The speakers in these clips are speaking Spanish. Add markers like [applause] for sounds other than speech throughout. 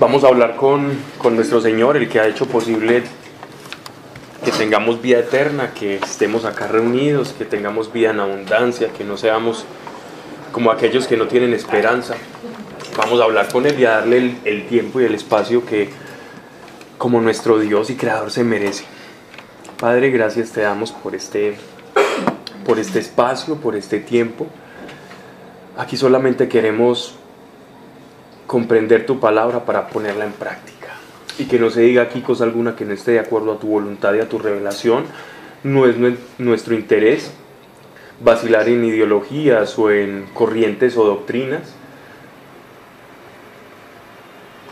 Vamos a hablar con, con nuestro Señor, el que ha hecho posible que tengamos vida eterna, que estemos acá reunidos, que tengamos vida en abundancia, que no seamos como aquellos que no tienen esperanza. Vamos a hablar con Él y a darle el, el tiempo y el espacio que como nuestro Dios y Creador se merece. Padre, gracias te damos por este, por este espacio, por este tiempo. Aquí solamente queremos comprender tu palabra para ponerla en práctica. Y que no se diga aquí cosa alguna que no esté de acuerdo a tu voluntad y a tu revelación. No es nuestro interés vacilar en ideologías o en corrientes o doctrinas.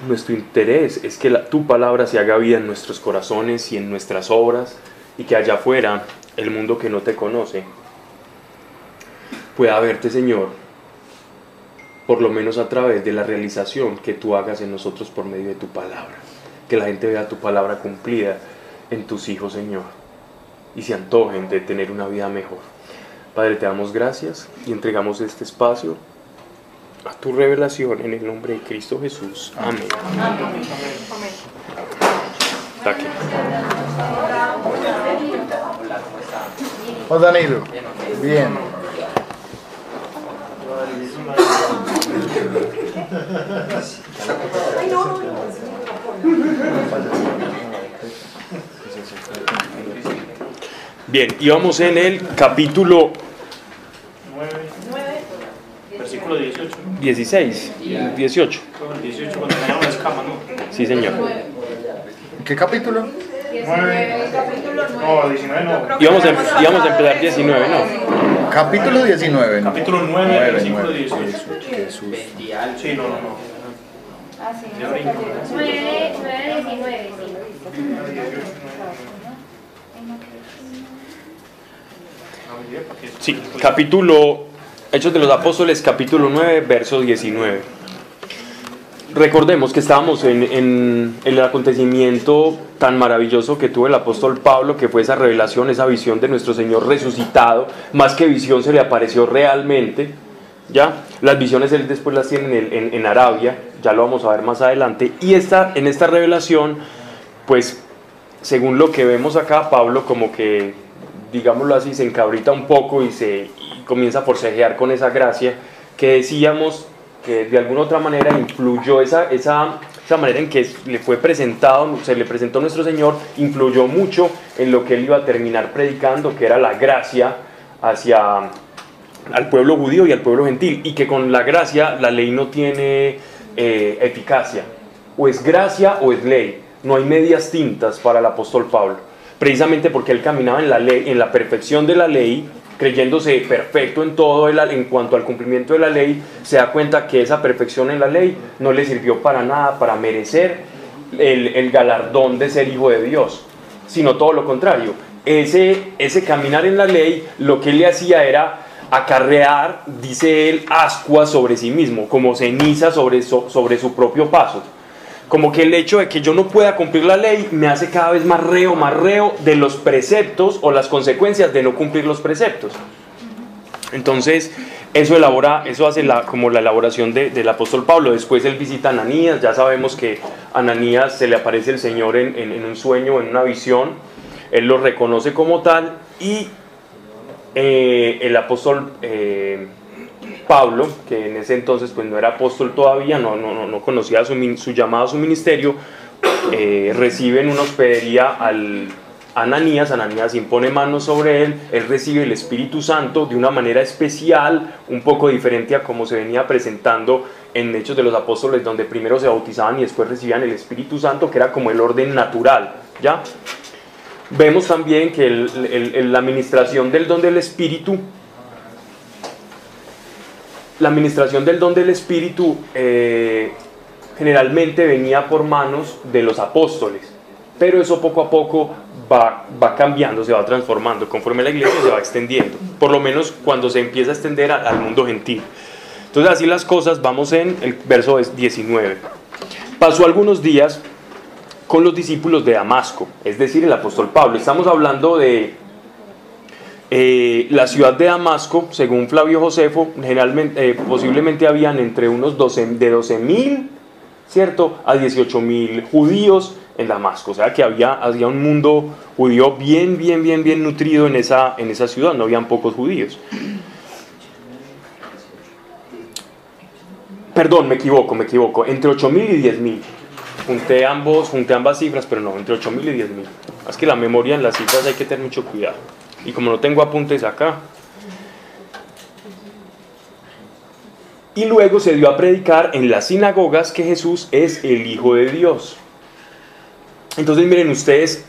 Nuestro interés es que tu palabra se haga vida en nuestros corazones y en nuestras obras y que allá afuera el mundo que no te conoce pueda verte, Señor, por lo menos a través de la realización que tú hagas en nosotros por medio de tu palabra. Que la gente vea tu palabra cumplida en tus hijos, Señor, y se antojen de tener una vida mejor. Padre, te damos gracias y entregamos este espacio a tu revelación en el nombre de Cristo Jesús. Amén. Juan Danilo. Bien. Bien, y vamos en el capítulo Versículo 18. 16, 18. 18 cuando me una escama, ¿no? Sí, señor. ¿Qué capítulo? 9. No, 19 no. Íbamos a, em- íbamos a empezar 19, ¿no? Capítulo 19. ¿no? Capítulo 9, Nueve, versículo nueve. 18. Jesús. Sí, no, no, no. Ah, sí, Ya brinco. 9, 9, 19, sí. Sí, capítulo, Hechos de los Apóstoles, capítulo 9, verso 19. Recordemos que estábamos en, el acontecimiento tan maravilloso que tuvo el apóstol Pablo, que fue esa revelación, esa visión de nuestro Señor resucitado. Más que visión, se le apareció realmente. ¿Ya? Las visiones él después las tiene en Arabia, ya lo vamos a ver más adelante. Y esta, en esta revelación, pues, según lo que vemos acá, Pablo como que, digámoslo así, se encabrita un poco y, se, y comienza a forcejear con esa gracia que decíamos que de alguna otra manera influyó esa, esa, esa manera en que le fue presentado, se le presentó a nuestro Señor, influyó mucho en lo que él iba a terminar predicando, que era la gracia hacia al pueblo judío y al pueblo gentil, y que con la gracia la ley no tiene eh, eficacia. O es gracia o es ley. No hay medias tintas para el apóstol Pablo. Precisamente porque él caminaba en la ley, en la perfección de la ley, creyéndose perfecto en todo el- en cuanto al cumplimiento de la ley, se da cuenta que esa perfección en la ley no le sirvió para nada, para merecer el, el galardón de ser hijo de Dios, sino todo lo contrario. Ese, ese caminar en la ley lo que le hacía era acarrear, dice él, ascuas sobre sí mismo, como ceniza sobre, so- sobre su propio paso. Como que el hecho de que yo no pueda cumplir la ley me hace cada vez más reo, más reo de los preceptos o las consecuencias de no cumplir los preceptos. Entonces, eso elabora, eso hace como la elaboración de- del apóstol Pablo. Después él visita a Ananías, ya sabemos que a Ananías se le aparece el Señor en un sueño, en una visión. Él lo reconoce como tal y eh, el apóstol eh, Pablo, que en ese entonces pues no era apóstol todavía, no, no, no- no conocía su, su llamado a su ministerio, eh, recibe en una hospedería al Ananías, Ananías impone manos sobre él, él recibe el Espíritu Santo de una manera especial, un poco diferente a como se venía presentando en Hechos de los Apóstoles, donde primero se bautizaban y después recibían el Espíritu Santo, que era como el orden natural, ¿ya? Vemos también que el- la administración del don del Espíritu, la administración del don del Espíritu eh, generalmente venía por manos de los apóstoles, pero eso poco a poco va, cambiando, se va transformando, conforme la iglesia se va extendiendo, por lo menos cuando se empieza a extender a- al mundo gentil. Entonces así las cosas, vamos en el verso 19. Pasó algunos días con los discípulos de Damasco, es decir, el apóstol Pablo. Estamos hablando de eh, la ciudad de Damasco, según Flavio Josefo, eh, posiblemente habían entre unos 12, de 12 mil ¿cierto? A 18 mil judíos en Damasco. O sea que había, había un mundo judío bien, bien, bien, bien nutrido en esa, en esa ciudad, no habían pocos judíos. Perdón, me equivoco, me equivoco. Entre 8.000 y 10.000. Junté, ambos, junté ambas cifras, pero no, entre 8.000 y 10.000. Es que la memoria en las cifras hay que tener mucho cuidado. Y como no tengo apuntes acá. Y luego se dio a predicar en las sinagogas que Jesús es el Hijo de Dios. Entonces miren ustedes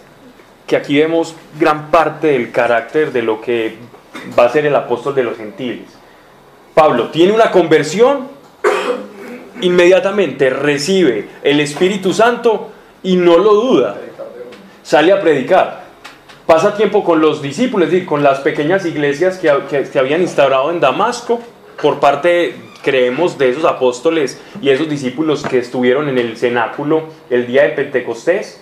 que aquí vemos gran parte del carácter de lo que va a ser el apóstol de los gentiles. Pablo tiene una conversión inmediatamente recibe el Espíritu Santo y no lo duda. Sale a predicar. Pasa tiempo con los discípulos, es decir, con las pequeñas iglesias que, que, habían instaurado en Damasco por parte, creemos, de esos apóstoles y esos discípulos que estuvieron en el cenáculo el día de Pentecostés.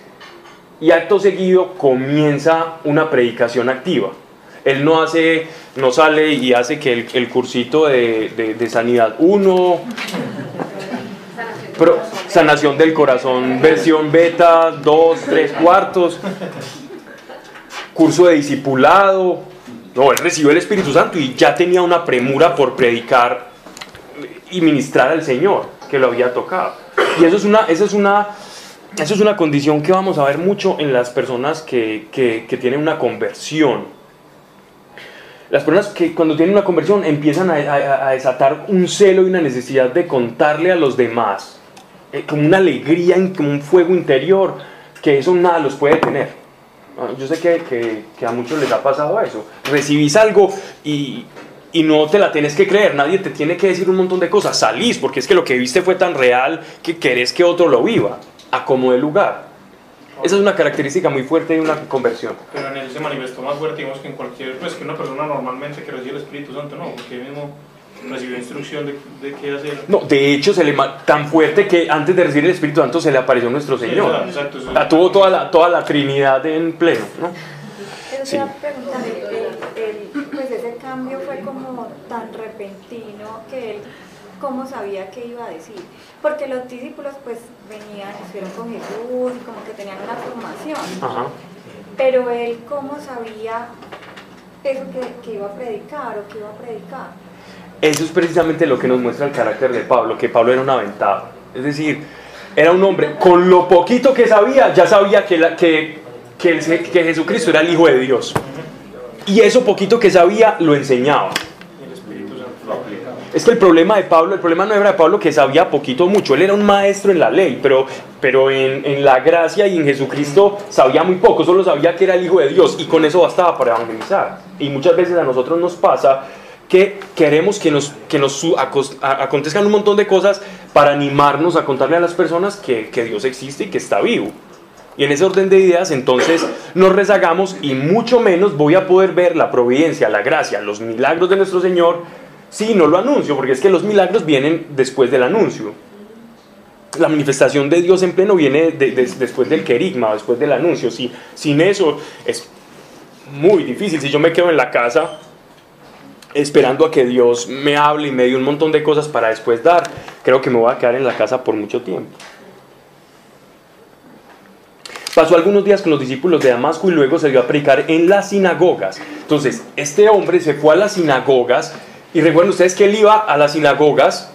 Y acto seguido comienza una predicación activa. Él no hace, no sale y hace que el, cursito de, de, sanidad 1, pero, sanación del corazón, versión beta, 2, 3 cuartos, curso de discipulado. No, él recibió el Espíritu Santo y ya tenía una premura por predicar y ministrar al Señor que lo había tocado. Y eso es una, eso es una, eso es una condición que vamos a ver mucho en las personas que, que, que tienen una conversión. Las personas que cuando tienen una conversión empiezan a, a, a, desatar un celo y una necesidad de contarle a los demás eh, como una alegría, como un fuego interior, que eso nada los puede tener. Ah, yo sé que, que, que, a muchos les ha pasado eso. Recibís algo y, y, no te la tienes que creer, nadie te tiene que decir un montón de cosas. Salís porque es que lo que viste fue tan real que querés que otro lo viva, a como de lugar. Esa es una característica muy fuerte de una conversión. Pero en él se manifestó más fuerte, digamos, que en cualquier, pues que una persona normalmente que recibe el Espíritu Santo, no, porque mismo recibió instrucción de, de, qué hacer. No, de hecho, se le tan fuerte que antes de recibir el Espíritu Santo se le apareció nuestro Señor. Sí, exacto, exacto, la tuvo toda la, toda la Trinidad en pleno. ¿no? Pero sí. preguntar, el, el, pues ese cambio fue como tan repentino que él, ¿cómo sabía qué iba a decir? Porque los discípulos pues venían, estuvieron con Jesús, como que tenían una formación. Ajá. Pero él, ¿cómo sabía eso que, que iba a predicar o que iba a predicar? Eso es precisamente lo que nos muestra el carácter de Pablo, que Pablo era un aventado. Es decir, era un hombre, con lo poquito que sabía, ya sabía que, la, que, que, Jesucristo era el Hijo de Dios. Y eso poquito que sabía, lo enseñaba. Es que el problema de Pablo, el problema no era de Pablo que sabía poquito mucho, él era un maestro en la ley, pero, pero en, en, la gracia y en Jesucristo sabía muy poco, solo sabía que era el Hijo de Dios y con eso bastaba para evangelizar. Y muchas veces a nosotros nos pasa que queremos que nos, que nos acontezcan un montón de cosas para animarnos a contarle a las personas que, que, Dios existe y que está vivo. Y en ese orden de ideas, entonces nos rezagamos y mucho menos voy a poder ver la providencia, la gracia, los milagros de nuestro Señor si no lo anuncio, porque es que los milagros vienen después del anuncio. La manifestación de Dios en pleno viene de, de, después del querigma, después del anuncio. Si, sin eso es muy difícil. Si yo me quedo en la casa esperando a que Dios me hable y me dé un montón de cosas para después dar, creo que me voy a quedar en la casa por mucho tiempo. Pasó algunos días con los discípulos de Damasco y luego se dio a predicar en las sinagogas. Entonces, este hombre se fue a las sinagogas y recuerden ustedes que él iba a las sinagogas,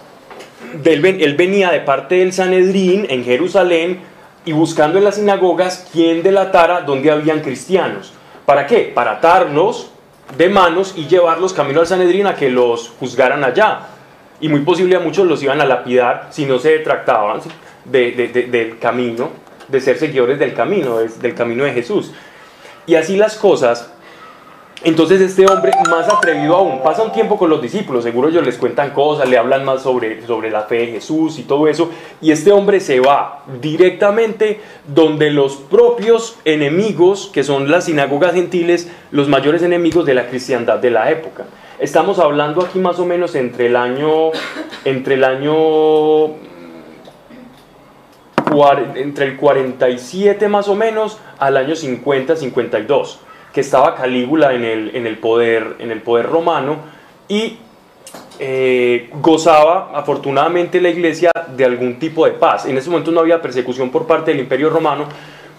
él venía de parte del Sanedrín en Jerusalén y buscando en las sinagogas quién delatara donde habían cristianos. ¿Para qué? Para atarlos de manos y llevarlos camino al Sanedrín a que los juzgaran allá. Y muy posible a muchos los iban a lapidar si no se detractaban de, de, de, del camino, de ser seguidores del camino, del camino de Jesús. Y así las cosas, entonces este hombre más atrevido aún, pasa un tiempo con los discípulos, seguro ellos les cuentan cosas, le hablan más sobre, sobre la fe de Jesús y todo eso, y este hombre se va directamente donde los propios enemigos, que son las sinagogas gentiles, los mayores enemigos de la cristiandad de la época. Estamos hablando aquí más o menos entre el año, entre el año entre el 47 más o menos al año 50-52 que estaba Calígula en el, en el, poder, en el poder romano y eh, gozaba afortunadamente la iglesia de algún tipo de paz. En ese momento no había persecución por parte del imperio romano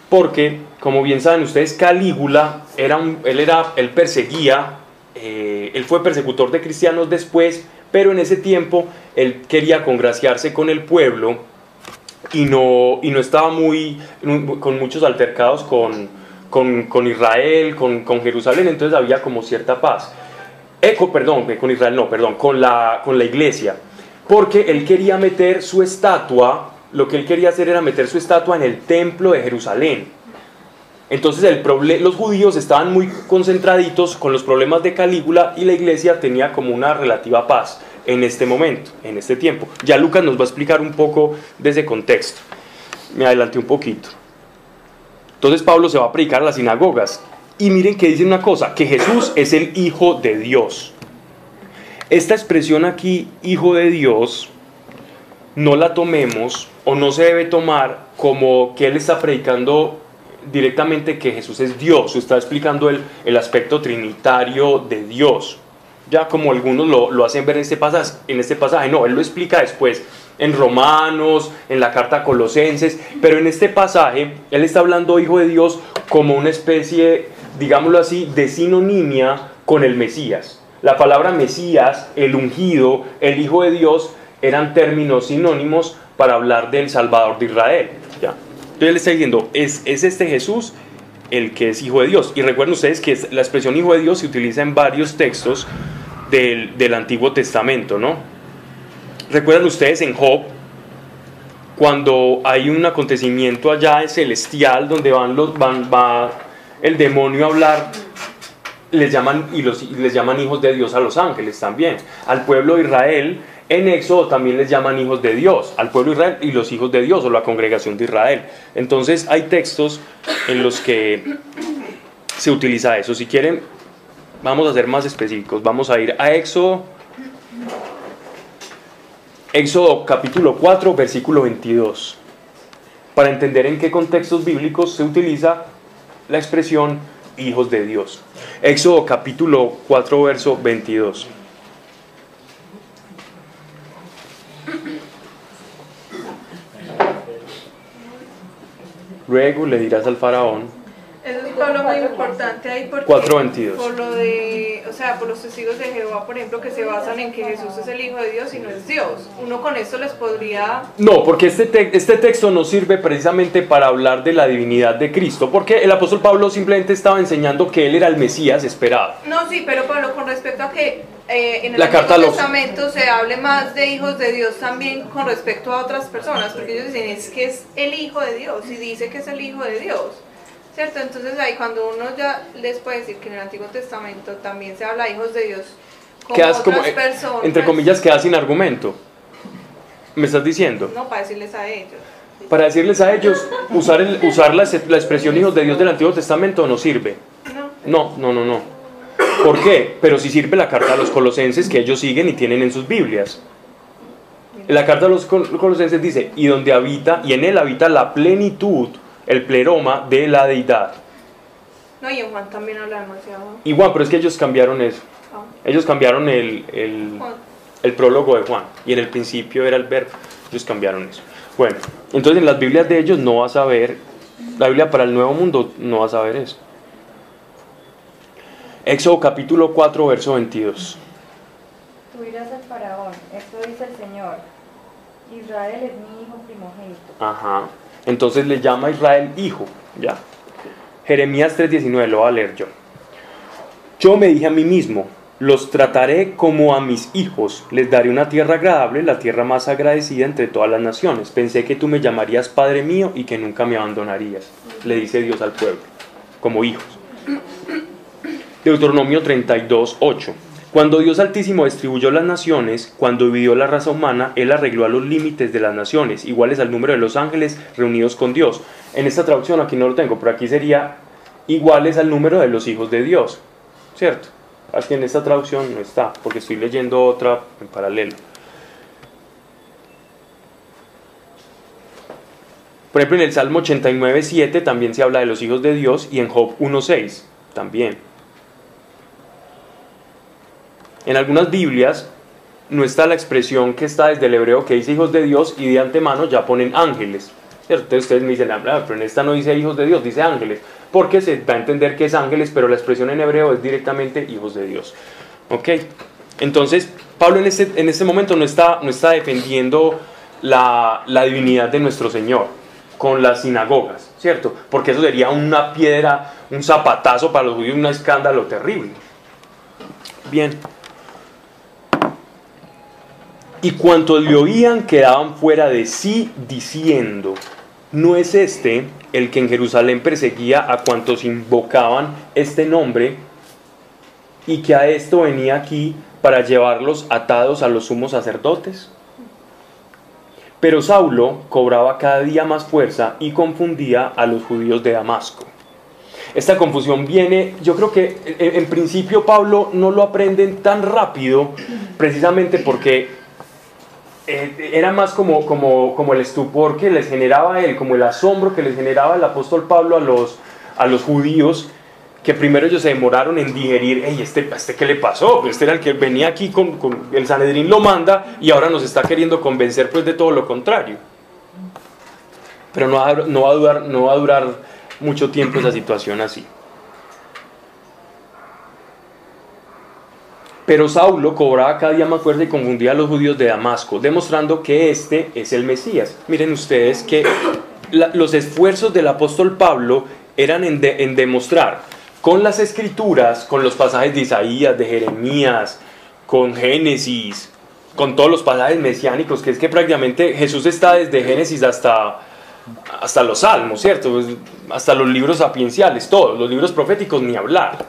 porque, como bien saben ustedes, Calígula, era un- él, era, él perseguía, eh, él fue persecutor de cristianos después, pero en ese tiempo él quería congraciarse con el pueblo y no, y no estaba muy, con muchos altercados con, con, con Israel, con, con Jerusalén, entonces había como cierta paz. Eco, perdón, que con Israel no, perdón, con la, con la iglesia, porque él quería meter su estatua, lo que él quería hacer era meter su estatua en el templo de Jerusalén. Entonces el los judíos estaban muy concentraditos con los problemas de Calígula y la iglesia tenía como una relativa paz en este momento, en este tiempo. Ya Lucas nos va a explicar un poco de ese contexto. Me adelanté un poquito. Entonces Pablo se va a predicar a las sinagogas. Y miren que dice una cosa, que Jesús es el Hijo de Dios. Esta expresión aquí, Hijo de Dios, no la tomemos o no se debe tomar como que Él está predicando directamente que Jesús es Dios, o está explicando el, el aspecto trinitario de Dios. Ya como algunos lo, lo hacen ver en este, pasaje, en este pasaje, no, Él lo explica después en Romanos, en la carta a Colosenses, pero en este pasaje Él está hablando, Hijo de Dios, como una especie, digámoslo así, de sinonimia con el Mesías. La palabra Mesías, el ungido, el Hijo de Dios, eran términos sinónimos para hablar del Salvador de Israel. ¿ya? Entonces él está diciendo, es, es este Jesús el que es Hijo de Dios. Y recuerden ustedes que la expresión Hijo de Dios se utiliza en varios textos del, del Antiguo Testamento, ¿no? Recuerdan ustedes en Job, cuando hay un acontecimiento allá celestial donde van los, van, va el demonio a hablar les llaman, y los, les llaman hijos de Dios a los ángeles también. Al pueblo de Israel, en Éxodo también les llaman hijos de Dios. Al pueblo de Israel y los hijos de Dios o la congregación de Israel. Entonces hay textos en los que se utiliza eso. Si quieren, vamos a ser más específicos. Vamos a ir a Éxodo. Éxodo capítulo 4, versículo 22. Para entender en qué contextos bíblicos se utiliza la expresión hijos de Dios. Éxodo capítulo 4, verso 22. Luego le dirás al faraón, Eso es Pablo muy importante ahí porque 4:22. por lo de, o sea, por los testigos de Jehová, por ejemplo, que se basan en que Jesús es el Hijo de Dios y no es Dios. Uno con esto les podría No, porque este, te- este texto no sirve precisamente para hablar de la divinidad de Cristo, porque el apóstol Pablo simplemente estaba enseñando que él era el Mesías esperado. No, sí, pero Pablo, con respecto a que eh, en el La carta Antiguo Testamento se hable más de hijos de Dios también con respecto a otras personas, porque ellos dicen es que es el Hijo de Dios y dice que es el Hijo de Dios, ¿cierto? Entonces ahí cuando uno ya les puede decir que en el Antiguo Testamento también se habla de hijos de Dios como Quedas otras como, eh, personas, entre comillas, quedas sin argumento. ¿Me estás diciendo? no para decirles a ellos. Para decirles a ellos, usar, el, usar la, la expresión hijos de Dios del Antiguo Testamento no sirve. No. No, no, no. ¿Por qué? Pero sí sirve la carta a los colosenses que ellos siguen y tienen en sus Biblias. La carta a los col- colosenses dice, y donde habita, y en él habita la plenitud, el pleroma de la deidad. No, y en Juan también habla demasiado. Igual, pero es que ellos cambiaron eso. Ah, Ellos cambiaron el, el, Juan. el prólogo de Juan. Y en el principio era el verbo. Ellos cambiaron eso. Bueno, entonces en las Biblias de ellos no vas a ver, la Biblia para el Nuevo Mundo no vas a ver eso. Éxodo capítulo 4, verso 22. Tú irás al faraón, esto dice el Señor. Israel es mi hijo primogénito. Ajá. Entonces le llama a Israel hijo. Ya. Jeremías 3:19, lo voy a leer yo. Yo me dije a mí mismo, los trataré como a mis hijos, les daré una tierra agradable, la tierra más agradecida entre todas las naciones. Pensé que tú me llamarías Padre mío y que nunca me abandonarías, le dice Dios al pueblo, como hijos. Deuteronomio 32, 8. Cuando Dios Altísimo distribuyó las naciones, cuando dividió la raza humana, Él arregló a los límites de las naciones, iguales al número de los ángeles reunidos con Dios. En esta traducción aquí no lo tengo, pero aquí sería iguales al número de los hijos de Dios. ¿Cierto? Aquí en esta traducción no está, porque estoy leyendo otra en paralelo. Por ejemplo, en el Salmo 89, 7 también se habla de los hijos de Dios y en Job 1.6 también. En algunas Biblias no está la expresión que está desde el hebreo que dice hijos de Dios y de antemano ya ponen ángeles. Entonces ustedes me dicen, "Ah, pero en esta no dice hijos de Dios, dice ángeles, porque se da a entender que es ángeles, pero la expresión en hebreo es directamente hijos de Dios. ¿Ok? Entonces, Pablo en este, en este momento no está, no está defendiendo la, la divinidad de nuestro Señor con las sinagogas, ¿cierto? Porque eso sería una piedra, un zapatazo para los judíos, un escándalo terrible. Bien. Y cuantos le oían quedaban fuera de sí diciendo, ¿no es este el que en Jerusalén perseguía a cuantos invocaban este nombre y que a esto venía aquí para llevarlos atados a los sumos sacerdotes? Pero Saulo cobraba cada día más fuerza y confundía a los judíos de Damasco. Esta confusión viene, yo creo que en, principio Pablo no lo aprenden tan rápido, precisamente porque eh, era más como, como, como el estupor que les generaba él, como el asombro que les generaba el apóstol Pablo a los, a los judíos, que primero ellos se demoraron en digerir, hey, ¿este, ¿este qué le pasó? Pues Este era el que venía aquí con, con el Sanedrín lo manda y ahora nos está queriendo convencer pues de todo lo contrario. Pero no va, no va a durar, no va a durar mucho tiempo esa situación así. Pero Saulo cobraba cada día más fuerza y confundía a los judíos de Damasco, demostrando que este es el Mesías. Miren ustedes que los esfuerzos del apóstol Pablo eran en demostrar con las escrituras, con los pasajes de Isaías, de Jeremías, con Génesis, con todos los pasajes mesiánicos, que es que prácticamente Jesús está desde Génesis hasta, hasta los salmos, ¿cierto? Pues, hasta los libros sapienciales, todos, los libros proféticos ni hablar.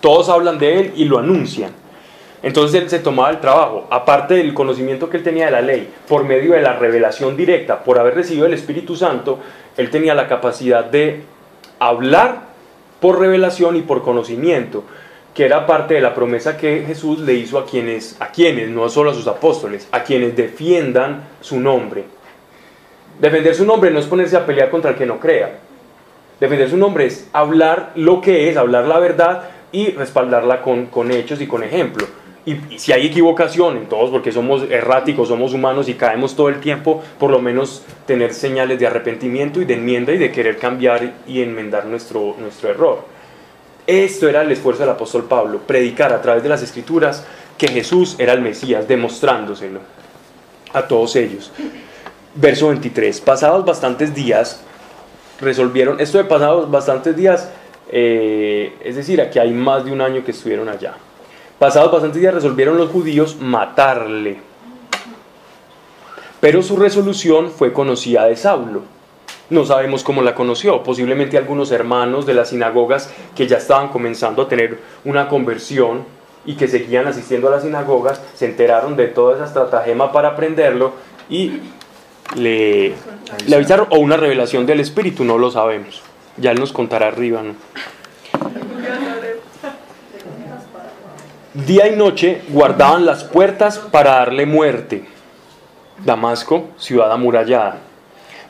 Todos hablan de él y lo anuncian. Entonces él se tomaba el trabajo, aparte del conocimiento que él tenía de la ley, por medio de la revelación directa, por haber recibido el Espíritu Santo, él tenía la capacidad de hablar por revelación y por conocimiento, que era parte de la promesa que Jesús le hizo a quienes, a quienes, no solo a sus apóstoles, a quienes defiendan su nombre. Defender su nombre no es ponerse a pelear contra el que no crea. Defender su nombre es hablar lo que es, hablar la verdad y respaldarla con, con hechos y con ejemplo. Y, si hay equivocación en todos, porque somos erráticos, somos humanos y caemos todo el tiempo, por lo menos tener señales de arrepentimiento y de enmienda y de querer cambiar y enmendar nuestro, nuestro error. Esto era el esfuerzo del apóstol Pablo, predicar a través de las escrituras que Jesús era el Mesías, demostrándoselo a todos ellos. Verso 23. Pasados bastantes días, resolvieron, esto de pasados bastantes días, eh, es decir, aquí hay más de un año que estuvieron allá. Pasados bastantes días resolvieron los judíos matarle. Pero su resolución fue conocida de Saulo. No sabemos cómo la conoció, posiblemente algunos hermanos de las sinagogas que ya estaban comenzando a tener una conversión y que seguían asistiendo a las sinagogas, se enteraron de toda esa estratagema para aprenderlo y le, le avisaron, o una revelación del Espíritu, no lo sabemos. Ya él nos contará arriba, ¿no? Día y noche guardaban las puertas para darle muerte. Damasco, ciudad amurallada.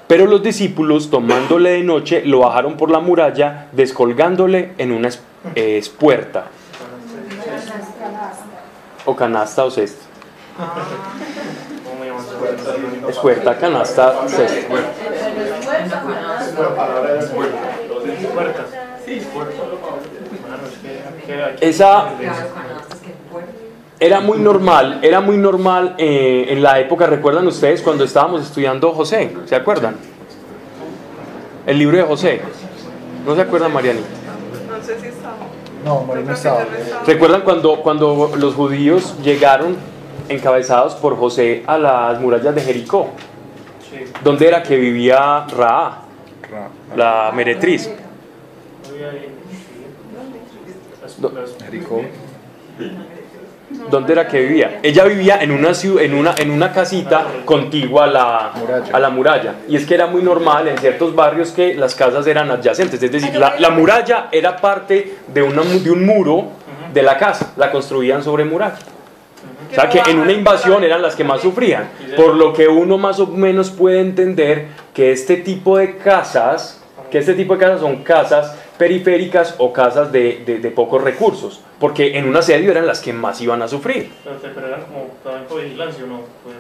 Pero los discípulos, tomándole de noche, lo bajaron por la muralla, descolgándole en una es- espuerta. O canasta o cesta. ¿Cómo llaman eso? Espuerta, canasta, cesta. Puertas. Sí, puertas. Mano, es que- que hay- Esa era muy normal, era muy normal eh, en la época, recuerdan ustedes cuando estábamos estudiando José, ¿se acuerdan? El libro de José. ¿No se acuerdan, Mariani? No sé si estaba. No, María no estaba. ¿Recuerdan cuando, cuando los judíos llegaron encabezados por José a las murallas de Jericó? Sí. ¿Dónde era que vivía Ra, Ra- la meretriz? Jericó. ¿Dónde era que vivía? Ella vivía en una, en una, en una casita contigua a la, Muralla. a la muralla. Y es que era muy normal en ciertos barrios que las casas eran adyacentes. Es decir, la, la muralla era parte de, una, de un muro de la casa. La construían sobre muralla. O sea que en una invasión eran las que más sufrían. Por lo que uno más o menos puede entender que este tipo de casas, que este tipo de casas son casas periféricas o casas de, de- de pocos recursos, porque en un asedio eran las que más iban a sufrir. Pero, eran como también por vigilancia, ¿o no? Pues,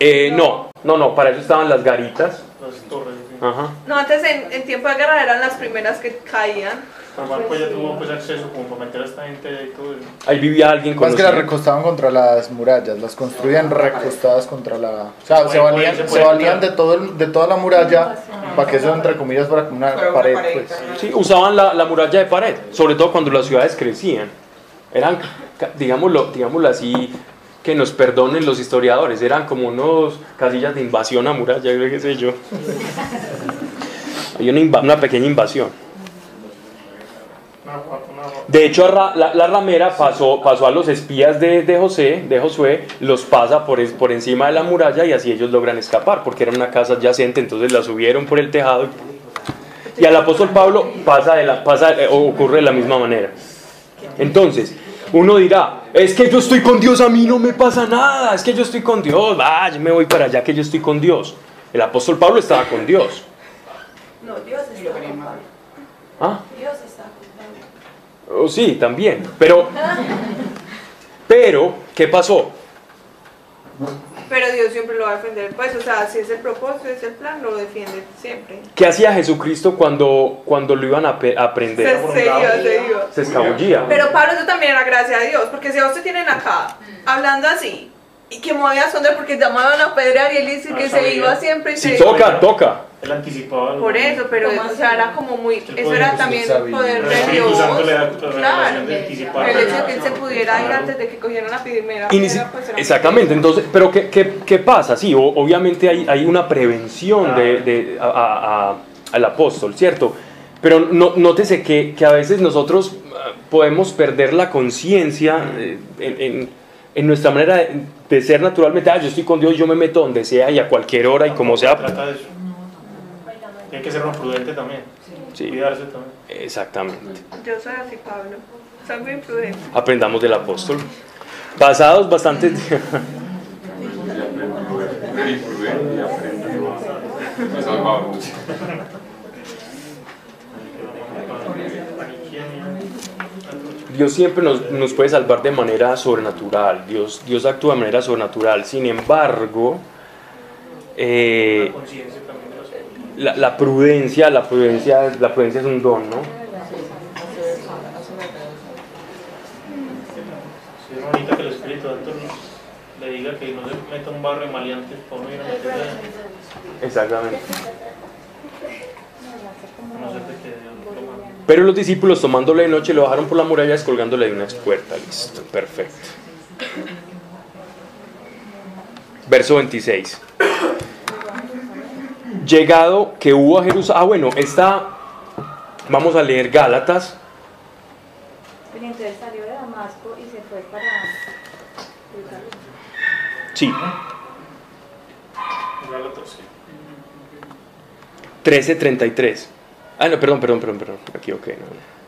Eh, no, no, no, para eso estaban las garitas. las torres. Ajá. No, antes en, en tiempo de guerra eran las primeras que caían. Pero Marco ya tuvo pues acceso como para meter a esta gente y todo. Ahí vivía alguien Más que las recostaban contra las murallas, las construían recostadas contra la... O sea, se Puede- valían, se se valían de, todo el- de toda la muralla para que eso, entre comillas, fuera como una una pared, pared, pues. Sí, usaban la, la muralla de pared, sobre todo cuando las ciudades crecían. Eran, digámoslo, digámoslo así, que nos perdonen los historiadores, eran como unos casillas de invasión a muralla, qué sé yo. Hay una, pequeña invasión. De hecho, la, la ramera pasó, pasó a los espías de, de José, de Josué, los pasa por, por encima de la muralla y así ellos logran escapar, porque era una casa adyacente, entonces la subieron por el tejado. Y, y al apóstol Pablo pasa de la, pasa, eh, ocurre de la misma manera. Entonces, uno dirá, es que yo estoy con Dios, a mí no me pasa nada, es que yo estoy con Dios, va, yo me voy para allá que yo estoy con Dios. El apóstol Pablo estaba con Dios. No, Dios está con Pablo. ¿Ah? Dios está con Pablo. Oh, sí, también. Pero, [laughs] pero, ¿qué pasó? Pero Dios siempre lo va a defender. Pues, o sea, si es el propósito, es el plan, lo defiende siempre. ¿Qué hacía Jesucristo cuando, cuando lo iban a, a Se, prender? se iba, se iba. Se escabullía. Pero Pablo, eso también era gracia a Dios, porque si a usted tienen acá, hablando así, y que me voy a porque llamaban a pedrear y él dice que Ah, se sabía. iba siempre y Si se toca, toca. Él anticipaba Por eso, pero o sea, era como muy, eso era también poder de Dios. Claro. El hecho de que él se pudiera ir antes de que cogieran la primera piedra, pues era exactamente, entonces, pero ¿qué, qué, qué pasa? Sí, o- obviamente hay, hay una prevención de, de- a- a- a- al apóstol, ¿cierto? Pero no, nótese que, que a veces nosotros ah, podemos perder la conciencia eh, en, en- en nuestra manera de, de ser naturalmente, ah, yo estoy con Dios, yo me meto donde sea y a cualquier hora y como sea. Trata de eso. Hay que ser uno prudente también. Sí, Cuidarse también. exactamente. Yo soy así, Pablo. Soy muy imprudente. Aprendamos del apóstol. Pasados bastantes [laughs] días. Dios siempre nos, nos puede salvar de manera sobrenatural. Dios, Dios actúa de manera sobrenatural. Sin embargo, eh, La de la, prudencia, la prudencia, la prudencia es un don, ¿no? Bonito que el Espíritu Santo le diga que no se meta un barro de maleantes para uno ir a Exactamente. de que Dios lo manda. Pero los discípulos tomándole de noche lo bajaron por la muralla descolgándole de una puerta. Listo, perfecto. Verso 26. Llegado que hubo a Jerusalén. Ah, bueno, está. Vamos a leer Gálatas. Y entonces salió de Damasco y se fue para Jerusalén. Sí, Gálatas, sí. 13:33. Ah, no, perdón, perdón, perdón, perdón. Me equivoqué. no, no.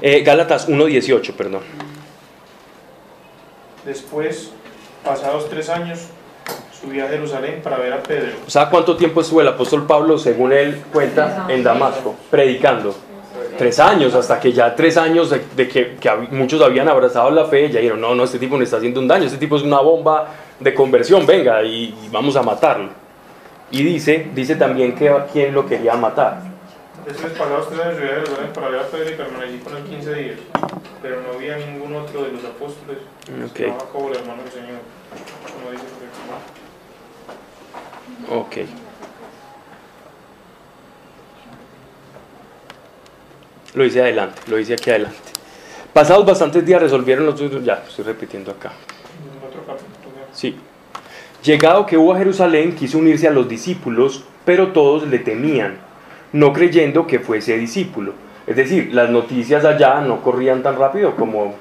Eh, Gálatas 1:18, perdón. Después, pasados tres años, subí a Jerusalén para ver a Pedro. ¿Sabe cuánto tiempo estuvo el apóstol Pablo, según él cuenta, en Damasco, predicando? Tres años, hasta que ya tres años de, de que, muchos habían abrazado la fe, ya dijeron, no, no, este tipo no está haciendo un daño, este tipo es una bomba de conversión, venga, y, y vamos a matarlo. Y dice, dice también que quién lo quería matar. Después, pasados tres años, subí a Jerusalén para ver a Pedro y permanecí con él 15 días. Pero no vi a ningún otro de los apóstoles. Ok. Se llamaba Jacobo, el hermano del Señor. Como dice aquí. Ok. Lo hice adelante, lo hice aquí adelante. Pasados bastantes días resolvieron los... Ya, estoy repitiendo acá. En otro capítulo. ya. Sí. Llegado que hubo a Jerusalén, quiso unirse a los discípulos, pero todos le temían, no creyendo que fuese discípulo. Es decir, las noticias allá no corrían tan rápido como,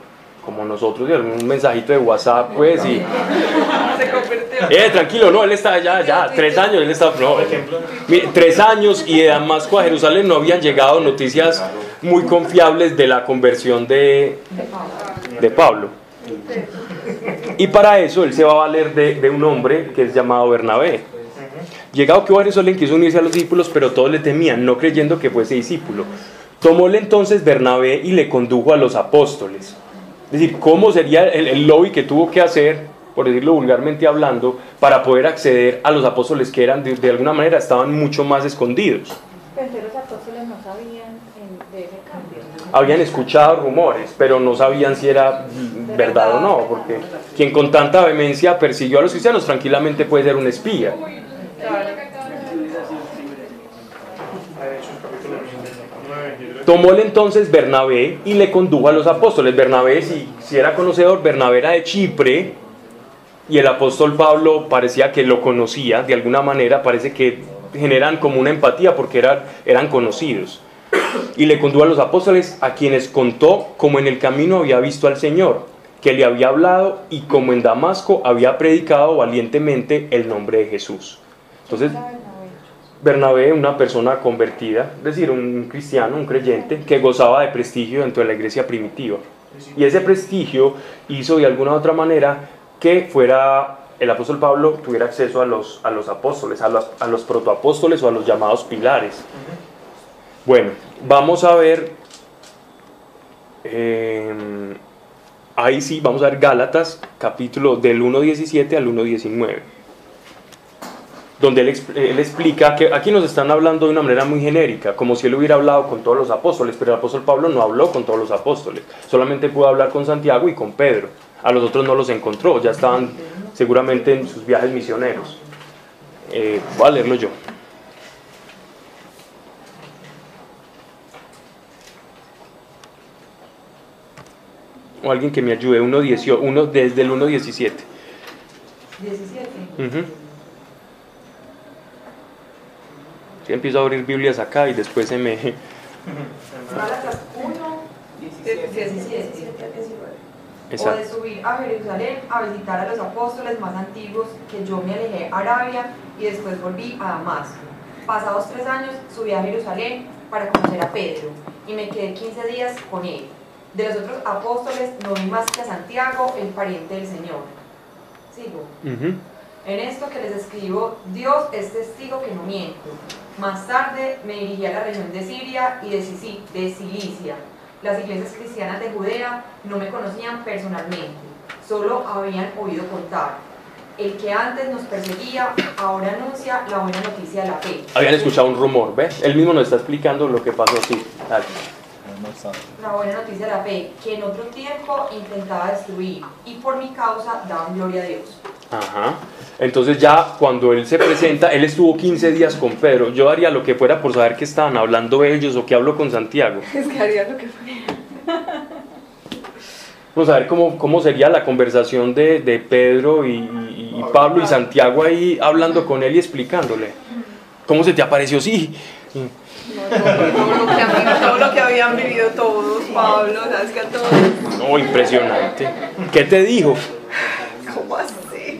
como nosotros, un mensajito de WhatsApp, pues, y, Se convirtió. eh, tranquilo, no, él está allá, ya, tres años, él está, no, Por ejemplo, Mire, tres años y de Damasco a Jerusalén no habían llegado noticias muy confiables de la conversión de, de Pablo. Y para eso él se va a valer de, un hombre que es llamado Bernabé. Llegado que Jerusalén quiso unirse a los discípulos, pero todos le temían, no creyendo que fuese discípulo. Tomóle entonces Bernabé y le condujo a los apóstoles. Es decir, ¿cómo sería el, lobby que tuvo que hacer, por decirlo vulgarmente hablando, para poder acceder a los apóstoles que eran, de, alguna manera, estaban mucho más escondidos? Pensé los apóstoles no sabían en- de ese cambio. Habían escuchado rumores, pero no sabían si era verdad o no, porque quien con tanta vehemencia persiguió a los cristianos tranquilamente puede ser un espía. Hechos capítulo 9, 23. Tomóle entonces Bernabé y le condujo a los apóstoles. Bernabé, si, si era conocedor, Bernabé era de Chipre y el apóstol Pablo parecía que lo conocía de alguna manera, parece que generan como una empatía porque eran, eran conocidos. Y le condujo a los apóstoles a quienes contó como en el camino había visto al Señor, que le había hablado y como en Damasco había predicado valientemente el nombre de Jesús. Entonces, Bernabé, una persona convertida, es decir, un cristiano, un creyente, que gozaba de prestigio dentro de la iglesia primitiva. Y ese prestigio hizo de alguna u otra manera que fuera el apóstol Pablo tuviera acceso a los, a los apóstoles, a los, a los protoapóstoles o a los llamados pilares. Bueno, vamos a ver, eh, ahí sí, vamos a ver Gálatas, capítulo del 1.17 al 1.19 donde él, él explica que aquí nos están hablando de una manera muy genérica, como si él hubiera hablado con todos los apóstoles, pero el apóstol Pablo no habló con todos los apóstoles, solamente pudo hablar con Santiago y con Pedro. A los otros no los encontró, ya estaban seguramente en sus viajes misioneros. Eh, voy a leerlo yo. O alguien que me ayude, uno, diecio- uno desde el 1.17. 17. Ujú. Sí, empiezo a abrir Biblias acá y después se me... Gálatas 1, 17. O de Exacto. subir a Jerusalén a visitar a los apóstoles más antiguos, que yo me alejé a Arabia y después volví a Damasco. Pasados tres años subí a Jerusalén para conocer a Pedro y me quedé 15 días con él. De los otros apóstoles no vi más que a Santiago, el pariente del Señor. Sigo. Ujú. En esto que les escribo, Dios es testigo que no miento. Más tarde me dirigí a la región de Siria y de, Sisi- de Cilicia. Las iglesias cristianas de Judea no me conocían personalmente, solo habían oído contar. El que antes nos perseguía ahora anuncia la buena noticia de la fe. Habían escuchado un rumor, ¿ves? Él mismo nos está explicando lo que pasó así. No está. La buena noticia de la fe, que en otro tiempo intentaba destruir y por mi causa daban gloria a Dios. Ajá. Entonces ya cuando él se presenta, él estuvo 15 días con Pedro. Yo haría lo que fuera por saber qué estaban hablando ellos o qué habló con Santiago. Es que haría lo que fuera. Vamos a ver cómo, cómo sería la conversación de, de Pedro y, y- y Pablo y Santiago ahí hablando con él y explicándole. ¿Cómo se te apareció? Sí. Todo lo, que han- todo lo que habían vivido todos, Pablo, sabes que a todos. Oh, impresionante. ¿Qué te dijo? ¿Cómo así?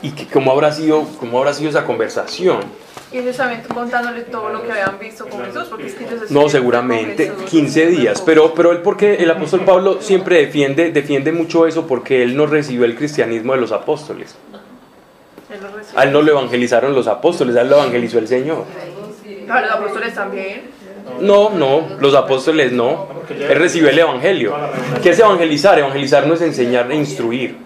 ¿Y que, cómo, habrá sido, cómo habrá sido esa conversación? Y ellos también contándole todo lo que habían visto con Jesús, porque es que ellos No, seguramente con Jesús. 15 días, pero, pero él porque el apóstol Pablo siempre defiende, defiende mucho eso porque él no recibió el cristianismo de los apóstoles. Él lo recibió. A él no lo evangelizaron los apóstoles, a él lo evangelizó el Señor. A los apóstoles también. No, no, los apóstoles no. Él recibió el evangelio. ¿Qué es evangelizar? Evangelizar no es enseñar e instruir.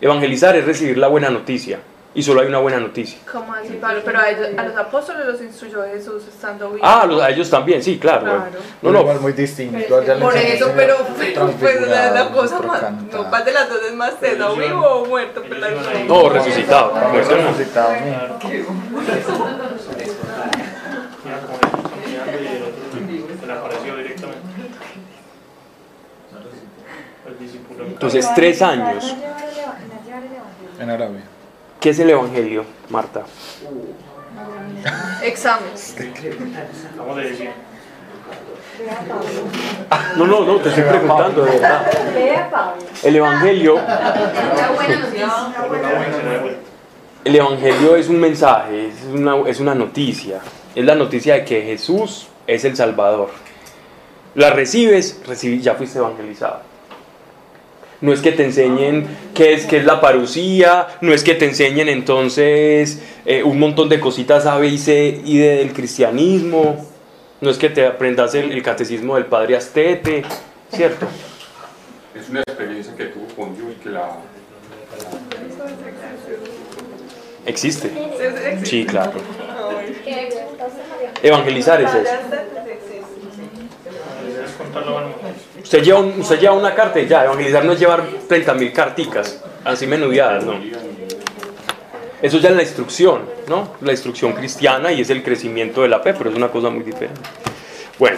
Evangelizar es recibir la buena noticia. Y solo hay una buena noticia. ¿Cómo así, Pablo? Pero a, ellos- a los apóstoles los instruyó Jesús estando vivo. Ah, a los- a ellos también, sí, claro. Claro. No, No, igual muy distinto. Por eso, pero, pero pues la, la cosa más. No, ¿cuál de las dos es más tesa? ¿Vivo o muerto? Pues las dos. No, resucitado. muerto no. Resucitado, mira. Mira cómo es, caminando y el directamente. Entonces, tres años. En Arabia. ¿Qué es el evangelio, Marta? Examen. Vamos a decir. Vea Pablo. No, no, no, te estoy preguntando, de verdad. El evangelio, el evangelio es un mensaje, es una, es una noticia. Es la noticia de que Jesús es el Salvador. La recibes, recibí, ya fuiste evangelizado. No es que te enseñen qué es, qué es la parucía, no es que te enseñen entonces eh, un montón de cositas A, B y C y del cristianismo, no es que te aprendas el, el catecismo del padre Astete, ¿cierto? Es una experiencia que tuvo con Dios y que la... Existe. Sí, claro. Evangelizar es eso. Usted lleva, usted lleva una carta y ya, evangelizar no es llevar 30.000 carticas, así menudeadas, no. Eso ya es la instrucción, ¿no? La instrucción cristiana y es el crecimiento de la fe, pero es una cosa muy diferente. Bueno,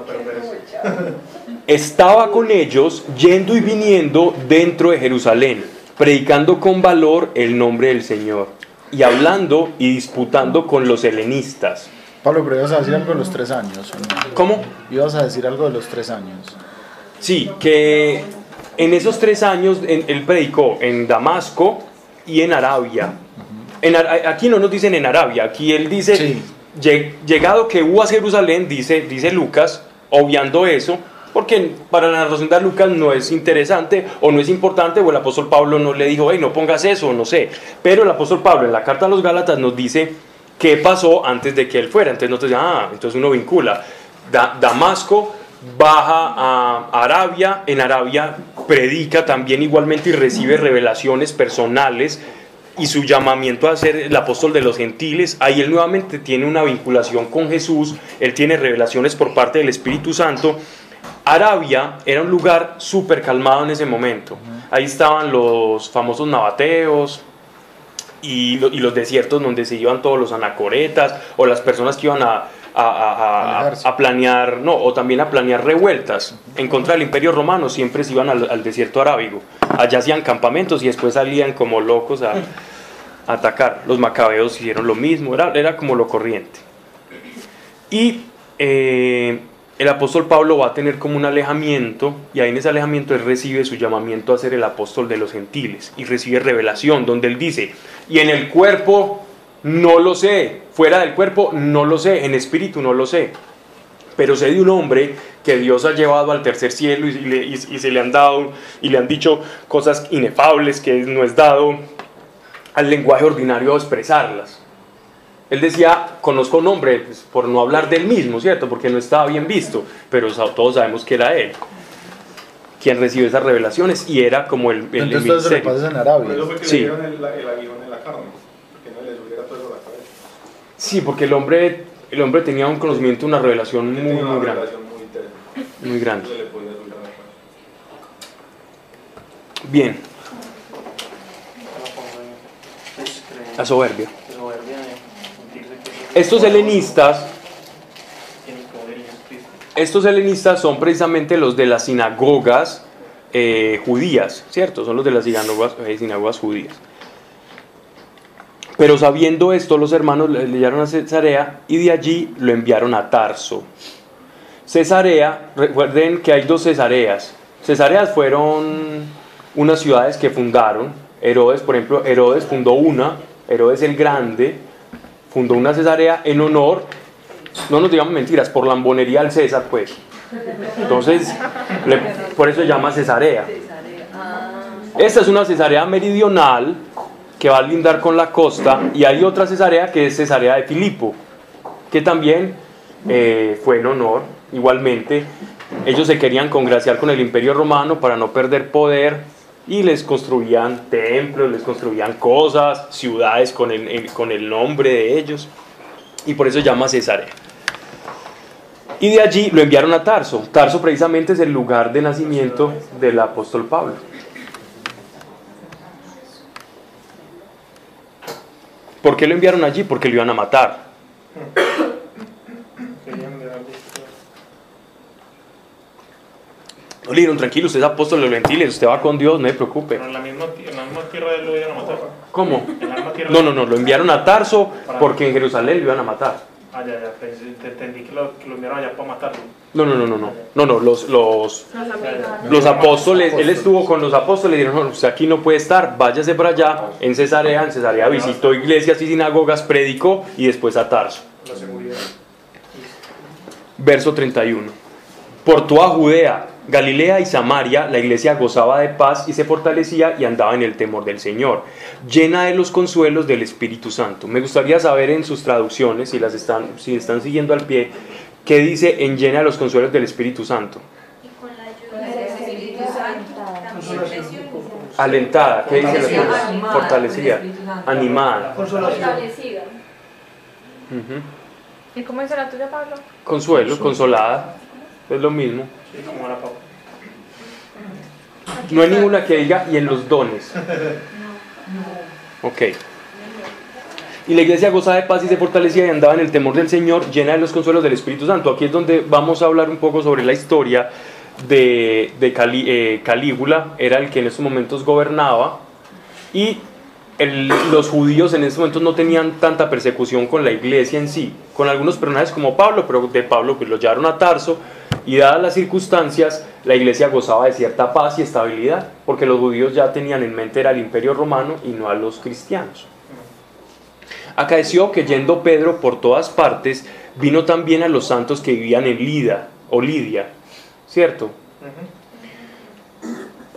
perverso. [laughs] estaba con ellos yendo y viniendo dentro de Jerusalén, predicando con valor el nombre del Señor y hablando y disputando con los helenistas. Pablo, pero ibas a decir algo de los tres años. ¿Cómo? Ibas a decir algo de los tres años. Sí, que en esos tres años en- él predicó en Damasco y en Arabia. En aquí no nos dicen en Arabia, aquí él dice, Sí. "Lle- llegado que hubo a Jerusalén, dice, dice Lucas, obviando eso, porque para la narración de Lucas no es interesante o no es importante, o el apóstol Pablo no le dijo, hey, no pongas eso, no sé. Pero el apóstol Pablo en la carta a los Gálatas nos dice qué pasó antes de que él fuera. Entonces ah, entonces uno vincula. Da- Damasco baja a Arabia, en Arabia predica también igualmente y recibe revelaciones personales y su llamamiento a ser el apóstol de los gentiles, ahí él nuevamente tiene una vinculación con Jesús, él tiene revelaciones por parte del Espíritu Santo. Arabia era un lugar súper calmado en ese momento. Ahí estaban los famosos nabateos, y, lo- y los desiertos donde se iban todos los anacoretas o las personas que iban a, a- a- a- Alejarse. a planear, no, o también a planear revueltas en contra del imperio romano, siempre se iban al, al desierto arábigo. Allá hacían campamentos y después salían como locos a, a atacar. Los macabeos hicieron lo mismo, era, era como lo corriente. Y eh, el apóstol Pablo va a tener como un alejamiento, y ahí en ese alejamiento él recibe su llamamiento a ser el apóstol de los gentiles, y recibe revelación, donde él dice, y en el cuerpo no lo sé, fuera del cuerpo no lo sé, en espíritu no lo sé, pero sé de un hombre que Dios ha llevado al tercer cielo y, le- y- y se le han dado y le han dicho cosas inefables que no es dado al lenguaje ordinario expresarlas. Él decía, conozco un hombre, pues, por no hablar del mismo, ¿cierto? Porque no estaba bien visto, pero todos sabemos que era él quien recibe esas revelaciones y era como el, el, el Entonces lo ministerio. pasas en Por eso Arabia. fue que Sí. le dieron el, el aguijón en la carne, que no le subiera todo eso a la cabeza. Sí, porque el hombre, el hombre tenía un conocimiento, una revelación muy, una muy grande. relación muy grande. Subir a la. Bien, soberbia. Estos helenistas, estos helenistas son precisamente los de las sinagogas eh, judías, ¿cierto? Son los de las sinagogas, eh, sinagogas judías. Pero sabiendo esto, los hermanos le llevaron a Cesarea y de allí lo enviaron a Tarso. Cesarea, recuerden que hay dos Cesareas. Cesareas fueron unas ciudades que fundaron. Herodes, por ejemplo, Herodes fundó una, Herodes el Grande, fundó una Cesarea en honor, no nos digamos mentiras, por lambonería al César, pues. Entonces, le- por eso se llama Cesarea. Esta es una Cesarea meridional que va a lindar con la costa y hay otra Cesarea que es Cesarea de Filipo, que también eh, fue en honor, igualmente. Ellos se querían congraciar con el imperio romano para no perder poder y les construían templos, les construían cosas, ciudades con el, con el nombre de ellos y por eso se llama Cesarea. Y de allí lo enviaron a Tarso. Tarso precisamente es el lugar de nacimiento del apóstol Pablo. ¿Por qué lo enviaron allí? Porque lo iban a matar. No le dijeron, tranquilo, usted es apóstol de los gentiles, usted va con Dios, no se preocupe. Pero en la misma, ti- en la misma tierra de él lo iban a matar. ¿Cómo? En la misma tierra No, no, no, lo enviaron a Tarso porque en Jerusalén lo iban a matar. Ah, ya, ya, te entendí que lo, que lo enviaron allá para matarlo. No, no, no, no, no, no, no, los, los, los apóstoles, él estuvo con los apóstoles y dijeron, no, usted aquí no puede estar, váyase para allá, en Cesarea, en Cesarea visitó iglesias y sinagogas, predicó y después a Tarso. La seguridad. Verso 31. Por toda Judea, Galilea y Samaria, la iglesia gozaba de paz y se fortalecía y andaba en el temor del Señor, llena de los consuelos del Espíritu Santo. Me gustaría saber en sus traducciones, si las están, si están siguiendo al pie, qué dice en llena de los consuelos del Espíritu Santo. Y con la ayuda del Espíritu Santo también Alentada, ¿qué dice la Fortalecida, palabra? animada, Fortalecida. ¿Y cómo dice la tuya, Pablo? Consuelo, consolada, es lo mismo. La papa. No hay ninguna que diga y en los dones. [laughs] Ok. Y la iglesia gozaba de paz y se fortalecía y andaba en el temor del Señor, llena de los consuelos del Espíritu Santo. Aquí es donde vamos a hablar un poco sobre la historia de, de Cali- eh, Calígula, era el que en estos momentos gobernaba, y el- los judíos en estos momentos no tenían tanta persecución con la iglesia en sí, con algunos personajes como Pablo, pero de Pablo pues lo llevaron a Tarso, y dadas las circunstancias, la iglesia gozaba de cierta paz y estabilidad, porque los judíos ya tenían en mente era el imperio romano y no a los cristianos. Acaeció que yendo Pedro por todas partes, vino también a los santos que vivían en Lida o Lidia, ¿cierto?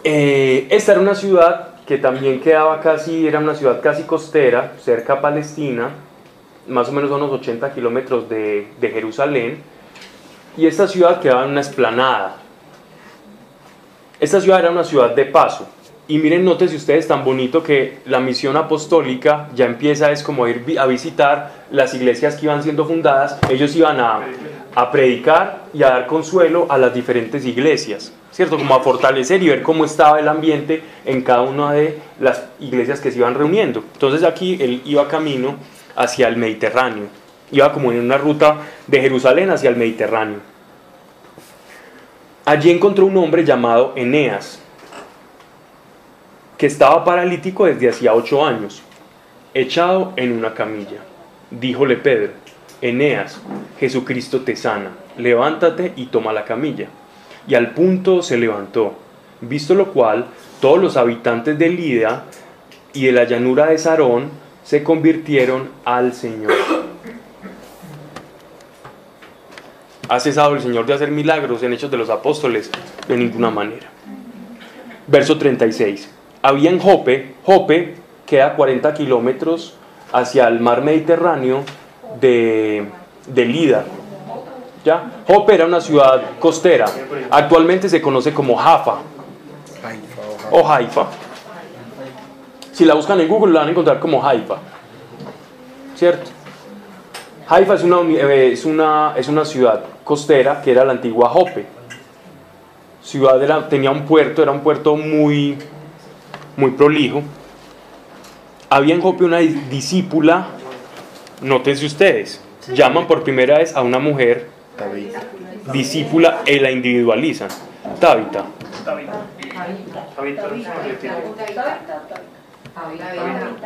Eh, esta era una ciudad que también quedaba casi, era una ciudad casi costera, cerca a Palestina, más o menos unos 80 kilómetros de, de Jerusalén, y esta ciudad quedaba en una esplanada. Esta ciudad era una ciudad de paso. Y miren, nótese ustedes tan bonito que la misión apostólica ya empieza es como ir a visitar las iglesias que iban siendo fundadas. Ellos iban a, a predicar y a dar consuelo a las diferentes iglesias, ¿cierto? Como a fortalecer y ver cómo estaba el ambiente en cada una de las iglesias que se iban reuniendo. Entonces aquí él iba camino hacia el Mediterráneo. Iba como en una ruta de Jerusalén hacia el Mediterráneo. Allí encontró un hombre llamado Eneas, que estaba paralítico desde hacía ocho años, echado en una camilla. Díjole Pedro, Eneas, Jesucristo te sana, levántate y toma la camilla. Y al punto se levantó, visto lo cual, todos los habitantes de Lida y de la llanura de Sarón se convirtieron al Señor. ¿Ha cesado el Señor de hacer milagros en Hechos de los Apóstoles? De ninguna manera. Verso 36. Había en Jope, Jope queda a 40 kilómetros hacia el mar Mediterráneo de, de Lida. ¿Ya? Jope era una ciudad costera. Actualmente se conoce como Jaffa o Haifa. Si la buscan en Google la van a encontrar como Haifa. ¿Cierto? Haifa es una, eh, es una, es una ciudad costera que era la antigua Jope. Ciudad era- tenía un puerto, era un puerto muy, muy prolijo. Había en Jope una dis- discípula, nótense ustedes, llaman por primera vez a una mujer David. discípula y la individualizan. Tabita.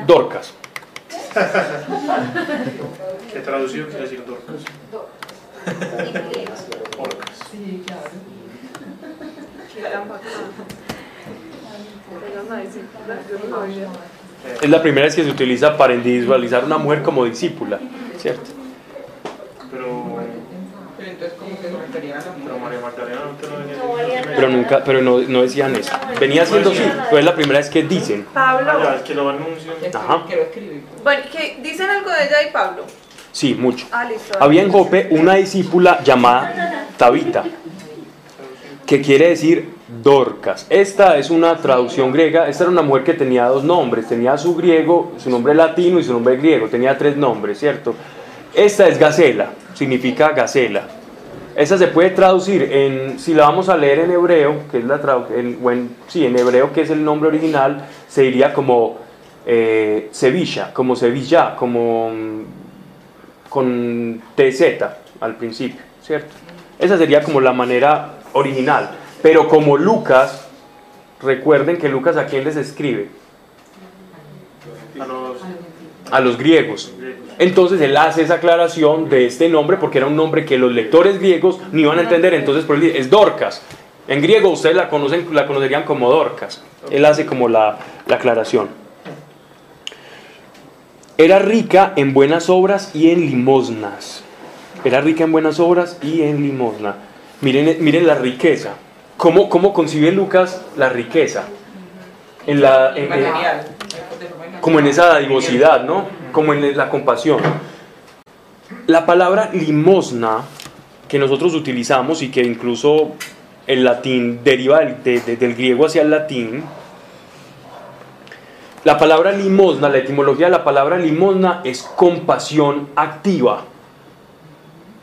Dorcas. ¿Qué traducido quiere decir Dorcas? Orcas. Es la primera vez que se utiliza para individualizar una mujer como discípula, ¿cierto? Pero, ¿cómo se referían a la pero María Magdalena no te lo venía No nada. Pero nunca, pero no, no decían eso. Venía siendo sí, pero es la primera vez que dicen. Pablo. Ah, ya, es que lo anuncian. Ajá. Bueno, que dicen algo de ella y Pablo. Sí, mucho. Ah, listo. Había en Jope una discípula llamada Tabita, que quiere decir Dorcas. Esta es una traducción griega. Esta era una mujer que tenía dos nombres. Tenía su griego, su nombre latino y su nombre griego. Tenía tres nombres, ¿cierto? Esta es Gacela, significa Gacela. Esa se puede traducir en, si la vamos a leer en hebreo, que es la traducción, sí, en hebreo que es el nombre original, se diría como eh, Sevilla, como Sevilla, como mm, con TZ al principio, ¿cierto? Esa sería como la manera original. Pero como Lucas, recuerden que Lucas a quién les escribe? A los A los griegos. Entonces él hace esa aclaración de este nombre porque era un nombre que los lectores griegos no iban a entender, entonces por él dice, es Dorcas. En griego ustedes la, conocen, la conocerían como Dorcas. Él hace como la, la aclaración. Era rica en buenas obras y en limosnas. Era rica en buenas obras y en limosna. Miren, miren la riqueza. ¿Cómo, ¿Cómo concibe Lucas la riqueza? En la, en- en- Material. como en esa dadivosidad, ¿no? Como en la compasión. La palabra limosna que nosotros utilizamos y que incluso el latín deriva del, de- de- del griego hacia el latín, la palabra limosna, la etimología de la palabra limosna es compasión activa.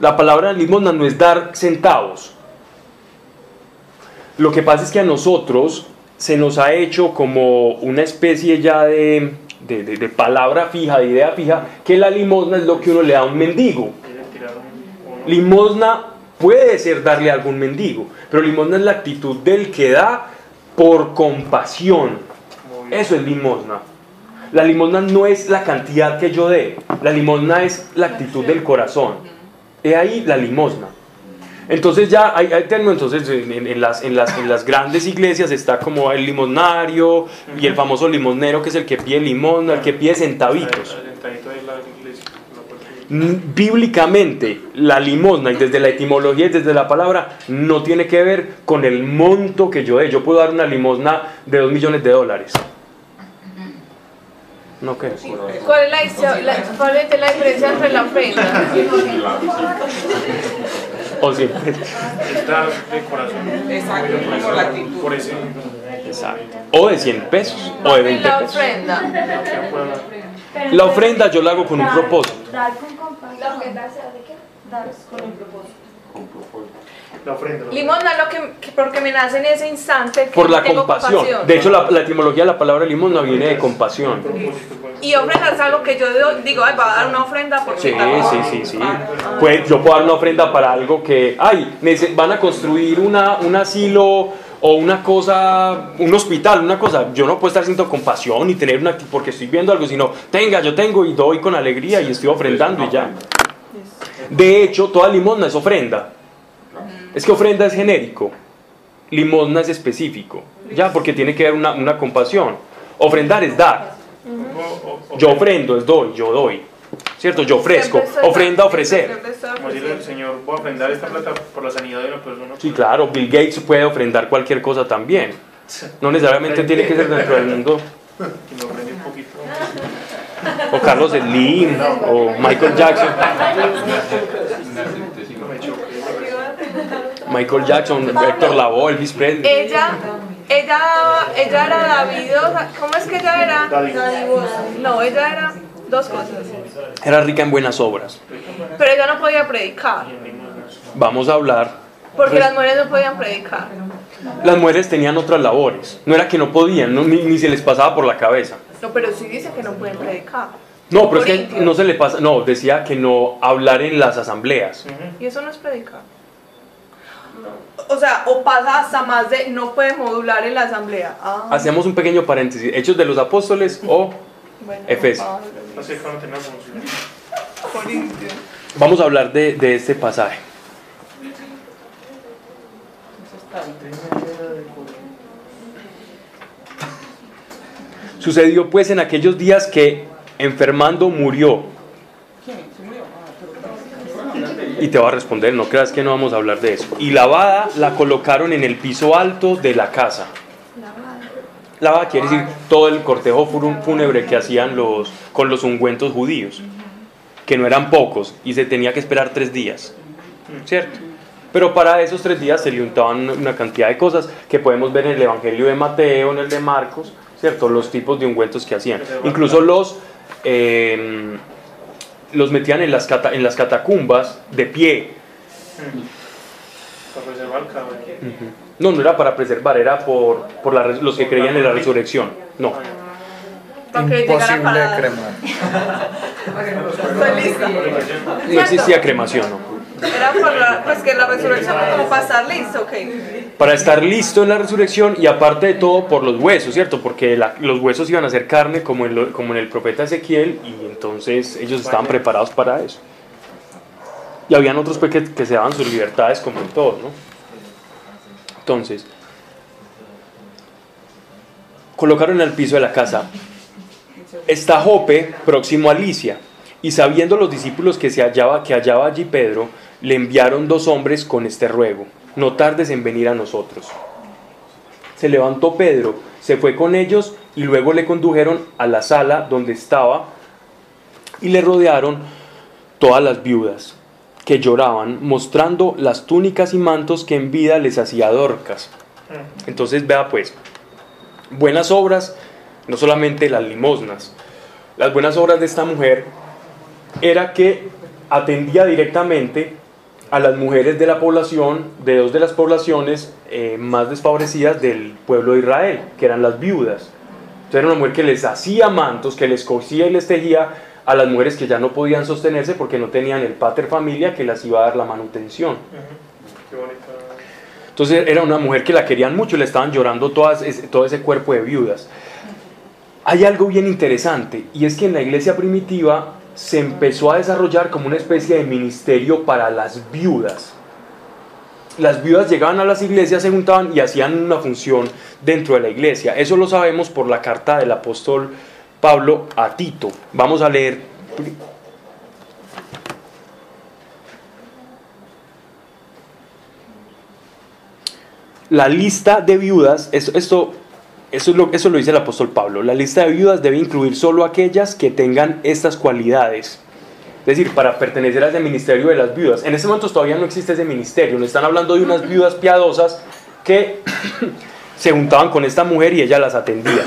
La palabra limosna no es dar centavos. Lo que pasa es que a nosotros se nos ha hecho como una especie ya de, de- de- palabra fija, de idea fija, que la limosna es lo que uno le da a un mendigo. Limosna puede ser darle a algún mendigo, pero limosna es la actitud del que da por compasión. Eso es limosna. La limosna no es la cantidad que yo dé, la limosna es la actitud del corazón. He ahí la limosna. Entonces ya hay, hay término, entonces en, en- en las, en, las, en las grandes iglesias está como el limosnario y el famoso limosnero que es el que pide limosna, el que pide centavitos. Mm, Bíblicamente, la limosna, y desde la etimología y desde la palabra, no tiene que ver con el monto que yo dé. Yo puedo dar una limosna de 2 millones de dólares. ¿No qué? ¿Cuál es la, la- cuál es la diferencia entre la ofrenda? O. Es dar de corazón. Exacto, por la actitud. Por ese. Exacto. O de 100 pesos, o de Y 20 la pesos. ofrenda. que pueda- La ofrenda yo la hago con un propósito. Dar con compasión. La ofrenda se hace qué? Dar con un propósito. Con propósito. La ofrenda. la Limosna lo que, que- porque me nace en ese instante que Por la tengo compasión. De hecho, la, la etimología de la palabra limosna viene de compasión. Y ofrenda es algo que yo digo, ay, va a dar una ofrenda por Sí, sí, sí, sí. Pues yo puedo dar una ofrenda para algo que, ay, van a construir una, un asilo o una cosa, un hospital, una cosa. Yo no puedo estar sintiendo compasión y tener una, porque estoy viendo algo, sino, tenga, yo tengo y doy con alegría y estoy ofrendando y ya. De hecho, toda limosna es ofrenda. Es que ofrenda es genérico, limosna es específico, ya, porque tiene que haber una, una compasión. Ofrendar es dar. O- o- o- Yo ofrendo es doy, yo doy. ¿Cierto? Yo ofrezco. Ofrenda, ofrecer. Como decirle al. Señor, voy a ofrendar esta plata por la sanidad de una persona. Sí, claro, Bill Gates puede ofrendar cualquier cosa también. [laughs] No necesariamente tiene que ser dentro del [laughs] mundo. O Carlos Slim, o Michael Jackson. Michael Jackson, Héctor Lavoe, Elvis Presley. Ella, ella, ella era Davidosa. ¿Cómo es que ella era? Dadivosa. No, ella era dos cosas. Era rica en buenas obras. Pero ella no podía predicar. Vamos a hablar. Porque las mujeres no podían predicar. Las mujeres tenían otras labores. No era que no podían, no, ni, ni se les pasaba por la cabeza. No, pero sí dice que no pueden predicar. No, pero es que no se le pasa. No, decía que no hablar en las asambleas. Y eso no es predicar. O sea, o pasa hasta más de no puede modular en la asamblea. Ah, Hacemos un pequeño paréntesis. Hechos de los apóstoles o bueno, Efesios. Vamos a hablar de, de este pasaje. Sucedió pues en aquellos días que enfermando murió. Y te va a responder, no creas que no vamos a hablar de eso. Y lavada la colocaron en el piso alto de la casa. Lavada quiere decir todo el cortejo fúnebre que hacían los, con los ungüentos judíos, que no eran pocos y se tenía que esperar tres días, ¿cierto? Pero para esos tres días se le untaban una cantidad de cosas que podemos ver en el Evangelio de Mateo, en el de Marcos, ¿cierto? Los tipos de ungüentos que hacían. Incluso los, eh, los metían en las, cata- en las catacumbas de pie. Para preservar el cabello. No, no era para preservar, era por, por la res- los que creían en la resurrección. No. Llegara Imposible cremar. [laughs] No existía cremación, no. Era por la, pues que la resurrección como para estar listo, ok. para estar listo en la resurrección y aparte de todo por los huesos, ¿cierto? Porque la- los huesos iban a ser carne como en, lo- como en el profeta Ezequiel y entonces ellos estaban preparados para eso. Y habían otros pues, que, que se daban sus libertades como en todo, ¿no? Entonces, colocaron en el piso de la casa. Está Jope próximo a Licia. Y sabiendo los discípulos que se hallaba, que hallaba allí Pedro, le enviaron dos hombres con este ruego, no tardes en venir a nosotros. Se levantó Pedro, se fue con ellos y luego le condujeron a la sala donde estaba y le rodearon todas las viudas que lloraban, mostrando las túnicas y mantos que en vida les hacía Dorcas. Entonces vea pues, buenas obras, no solamente las limosnas, las buenas obras de esta mujer era que atendía directamente a las mujeres de la población, de dos de las poblaciones eh, más desfavorecidas del pueblo de Israel, que eran las viudas. Entonces era una mujer que les hacía mantos, que les cosía y les tejía a las mujeres que ya no podían sostenerse porque no tenían el pater familia que las iba a dar la manutención. Entonces era una mujer que la querían mucho le estaban llorando todas, todo ese cuerpo de viudas. Hay algo bien interesante y es que en la iglesia primitiva se empezó a desarrollar como una especie de ministerio para las viudas. Las viudas llegaban a las iglesias, se juntaban y hacían una función dentro de la iglesia. Eso lo sabemos por la carta del apóstol Pablo a Tito. Vamos a leer la lista de viudas, esto, esto, eso, es lo, eso lo dice el apóstol Pablo, la lista de viudas debe incluir solo aquellas que tengan estas cualidades. Es decir, para pertenecer a ese ministerio de las viudas. En este momento todavía no existe ese ministerio, nos están hablando de unas viudas piadosas que [coughs] se juntaban con esta mujer y ella las atendía.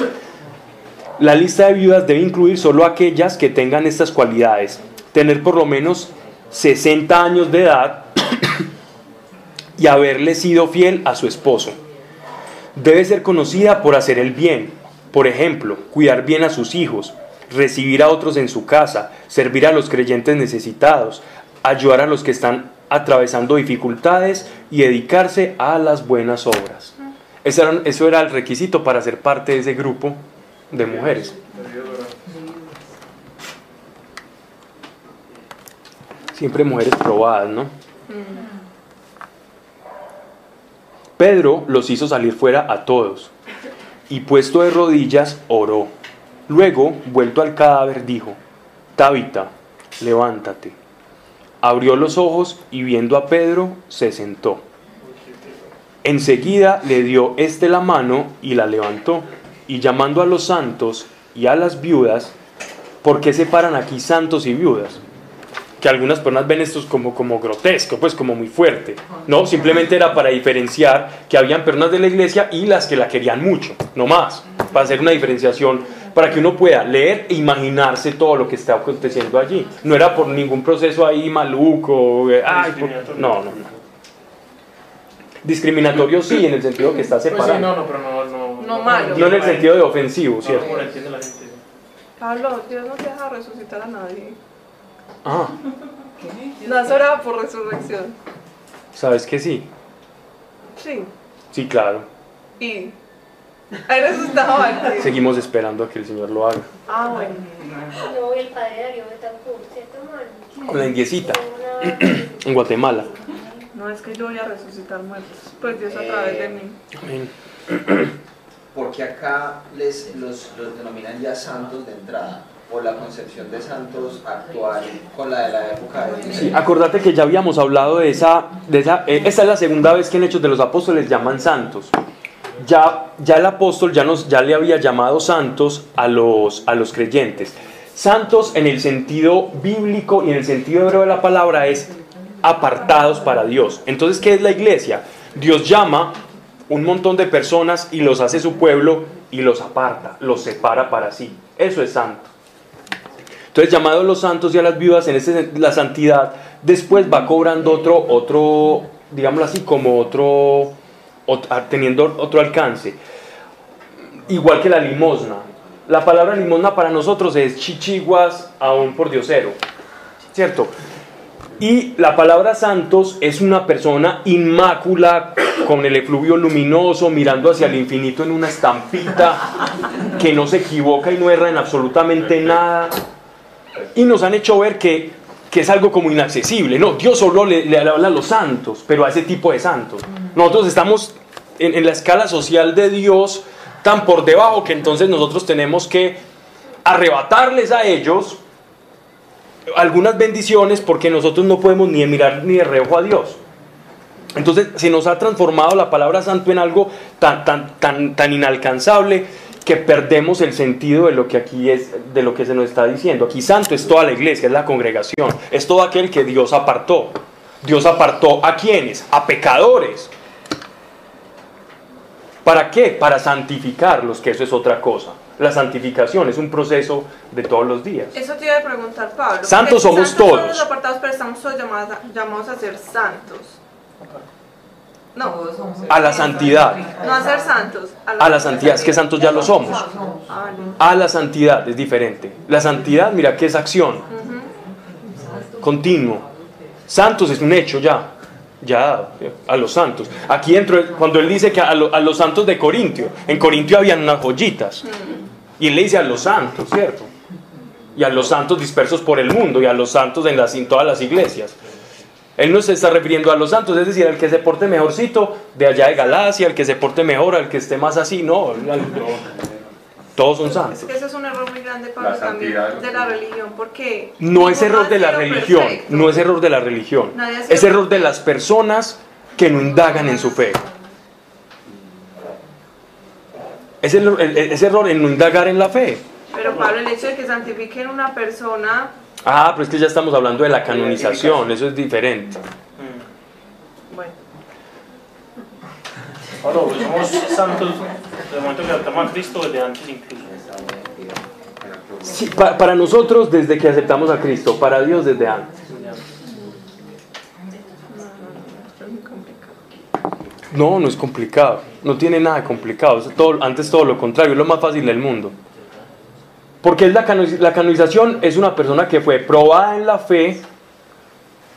La lista de viudas debe incluir solo aquellas que tengan estas cualidades. Tener por lo menos 60 años de edad [coughs] y haberle sido fiel a su esposo. Debe ser conocida por hacer el bien, por ejemplo, cuidar bien a sus hijos, recibir a otros en su casa, servir a los creyentes necesitados, ayudar a los que están atravesando dificultades y dedicarse a las buenas obras. Eso era, el requisito para ser parte de ese grupo de mujeres. Siempre mujeres probadas, ¿no? Pedro los hizo salir fuera a todos y puesto de rodillas oró. Luego, vuelto al cadáver, dijo, Tabita, levántate. Abrió los ojos y viendo a Pedro, se sentó. Enseguida le dio éste la mano y la levantó. Y llamando a los santos y a las viudas, ¿por qué separan aquí santos y viudas? Que algunas personas ven esto como, como grotesco, pues como muy fuerte. No, simplemente era para diferenciar que habían personas de la iglesia y las que la querían mucho, no más, para hacer una diferenciación, para que uno pueda leer e imaginarse todo lo que está aconteciendo allí. No era por ningún proceso ahí maluco, eh, ay, por- no, no, no. Discriminatorio sí, en el sentido que está Pues sí, separado. no, no, pero no. No, No malo. No en el sentido de ofensivo, No, ¿cierto? como lo entiende la gente. Pablo, Dios no deja resucitar a nadie. Ah, No has orado por resurrección. ¿sabes que sí? Sí. Sí, claro. Y. Ahí resucitado antes. Seguimos esperando a que el Señor lo haga. Ah, bueno. No, el padre Darío Betancourt, ¿cierto, man? Con la indiecita, [clears throat] en Guatemala. No es que yo voy a resucitar muertos. Pues Dios a través de mí. Amén. Porque acá les, los, los denominan ya santos de entrada, o la concepción de santos actual con la de la época de Sí, acordate que ya habíamos hablado de esa, de esa eh, esta es la segunda vez que en Hechos de los Apóstoles llaman santos. Ya, ya el apóstol ya, nos, ya le había llamado santos a los, a los creyentes. Santos en el sentido bíblico y en el sentido hebreo de la palabra es apartados para Dios. Entonces, ¿qué es la iglesia? Dios llama un montón de personas y los hace su pueblo y los aparta, los separa para sí. Eso es santo. Entonces, llamado a los santos y a las viudas, en ese, sen- la santidad, después va cobrando otro, otro, digámoslo así, como otro, ot- ah, teniendo otro alcance. Igual que la limosna. La palabra limosna para nosotros es chichiguas a un pordiosero, ¿cierto? Y la palabra santos es una persona inmácula, con el efluvio luminoso, mirando hacia el infinito en una estampita, que no se equivoca y no erra en absolutamente nada. Y nos han hecho ver que, que es algo como inaccesible. No, Dios solo le, le habla a los santos, pero a ese tipo de santos. Nosotros estamos en, en la escala social de Dios tan por debajo que entonces nosotros tenemos que arrebatarles a ellos algunas bendiciones porque nosotros no podemos ni mirar ni de reojo a Dios. Entonces se nos ha transformado la palabra santo en algo tan, tan, tan, tan inalcanzable que perdemos el sentido de lo que aquí es, de lo que se nos está diciendo. Aquí santo es toda la iglesia, es la congregación, es todo aquel que Dios apartó. Dios apartó a quienes? A pecadores. ¿Para qué? Para santificarlos, que eso es otra cosa. La santificación es un proceso de todos los días. Eso te iba a preguntar, Pablo. Santos somos santos todos. los apartados, pero estamos todos llamados a, llamados a ser santos. No, A la santidad. no a ser santos. A la santidad, es que santos ya lo somos. Ah. A la santidad es diferente. La santidad, mira que es acción. Continuo. Santos es un hecho ya. Ya, a los santos. Aquí entro, cuando él dice que a, lo- a los santos de Corintio, en Corintio habían unas joyitas. Y él le dice a los santos, ¿cierto? Y a los santos dispersos por el mundo y a los santos en, las, en todas las iglesias. Él no se está refiriendo a los santos, es decir, al que se porte mejorcito de allá de Galacia, al que se porte mejor, al que esté más así, no, al- no. todos son Es santos. que ese es un error muy grande, Pablo, La también santidad. de la religión, porque... No es error de la religión, perfecto. no es error de la religión, es error de las personas que no indagan en su fe. Es, el- el- es error en no indagar en la fe. Pero Pablo, el hecho de que santifiquen una persona, Ah, pero es que ya estamos hablando de la canonización, eso es diferente. bueno, Pablo, pues somos santos desde el momento que aceptamos a Cristo, desde antes incluso. Sí, pa- para nosotros desde que aceptamos a Cristo, para Dios desde antes. No, no es complicado, no tiene nada complicado, es todo, antes todo lo contrario, es lo más fácil del mundo. Porque es la, la canonización es una persona que fue probada en la fe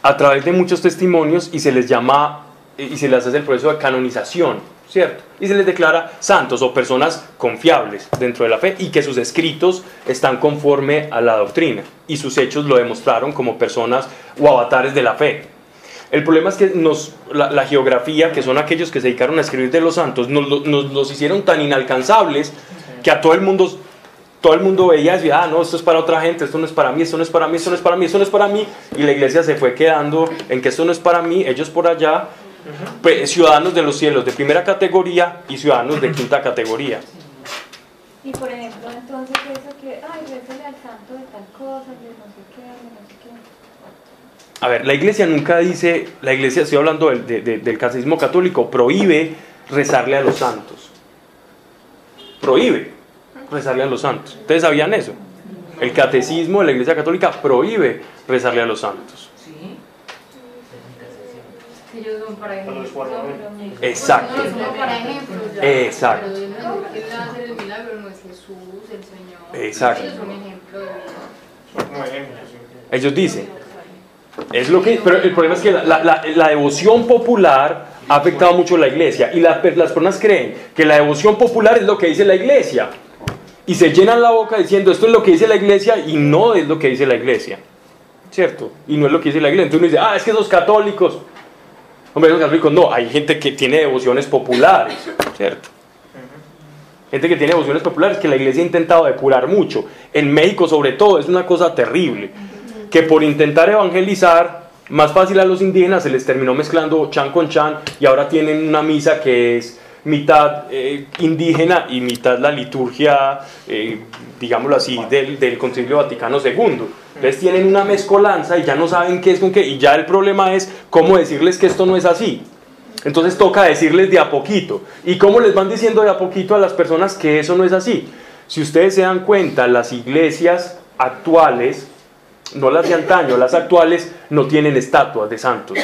a través de muchos testimonios y se les llama y se les hace el proceso de canonización, ¿cierto? Y se les declara santos o personas confiables dentro de la fe y que sus escritos están conforme a la doctrina y sus hechos lo demostraron como personas o avatares de la fe. El problema es que nos, la, la geografía, que son aquellos que se dedicaron a escribir de los santos, nos, nos los hicieron tan inalcanzables que a todo el mundo todo el mundo veía y decía, ah, no, esto es para otra gente, esto no es para mí, esto no es para mí, esto no es para mí, esto no es para mí. Y la iglesia se fue quedando en que esto no es para mí, ellos por allá, pues, ciudadanos de los cielos de primera categoría y ciudadanos de quinta categoría. Y por ejemplo, entonces eso que, ay, récele al santo de tal cosa, de no sé qué, de no sé qué. A ver, la iglesia nunca dice, la iglesia, estoy hablando del, de- de- del catecismo católico, prohíbe rezarle a los santos. Prohíbe rezarle a los santos. ¿Ustedes sabían eso? El catecismo de la iglesia católica prohíbe rezarle a los santos. Exacto. Exacto. Exacto. Ellos dicen. Es lo que, pero el problema es que la, la- la devoción popular ha afectado mucho a la iglesia y la- las personas creen que la devoción popular es lo que dice la iglesia y se llenan la boca diciendo esto es lo que dice la iglesia y no es lo que dice la iglesia, ¿cierto? Y no es lo que dice la iglesia. Entonces uno dice, ah, es que esos católicos, hombre, esos católicos no, hay gente que tiene devociones populares, ¿cierto? Gente que tiene devociones populares que la iglesia ha intentado depurar mucho. En México sobre todo es una cosa terrible. Que por intentar evangelizar más fácil a los indígenas se les terminó mezclando chan con chan y ahora tienen una misa que es mitad eh, indígena y mitad la liturgia, eh, digámoslo así, del, del Concilio Vaticano II. Entonces tienen una mezcolanza y ya no saben qué es con qué y ya el problema es cómo decirles que esto no es así. Entonces toca decirles de a poquito. ¿Y cómo les van diciendo de a poquito a las personas que eso no es así? Si ustedes se dan cuenta, las iglesias actuales, no las de antaño, las actuales no tienen estatuas de santos.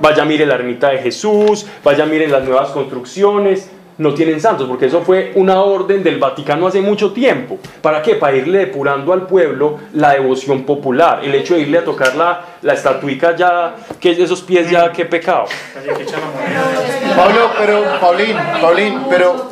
Vaya, mire la ermita de Jesús, vaya, miren las nuevas construcciones, no tienen santos, porque eso fue una orden del Vaticano hace mucho tiempo. ¿Para qué? Para irle depurando al pueblo la devoción popular. El hecho de irle a tocar la, la estatuica ya, que es de esos pies ya, qué pecado. Pablo, pero, Paulín, Paulín, pero,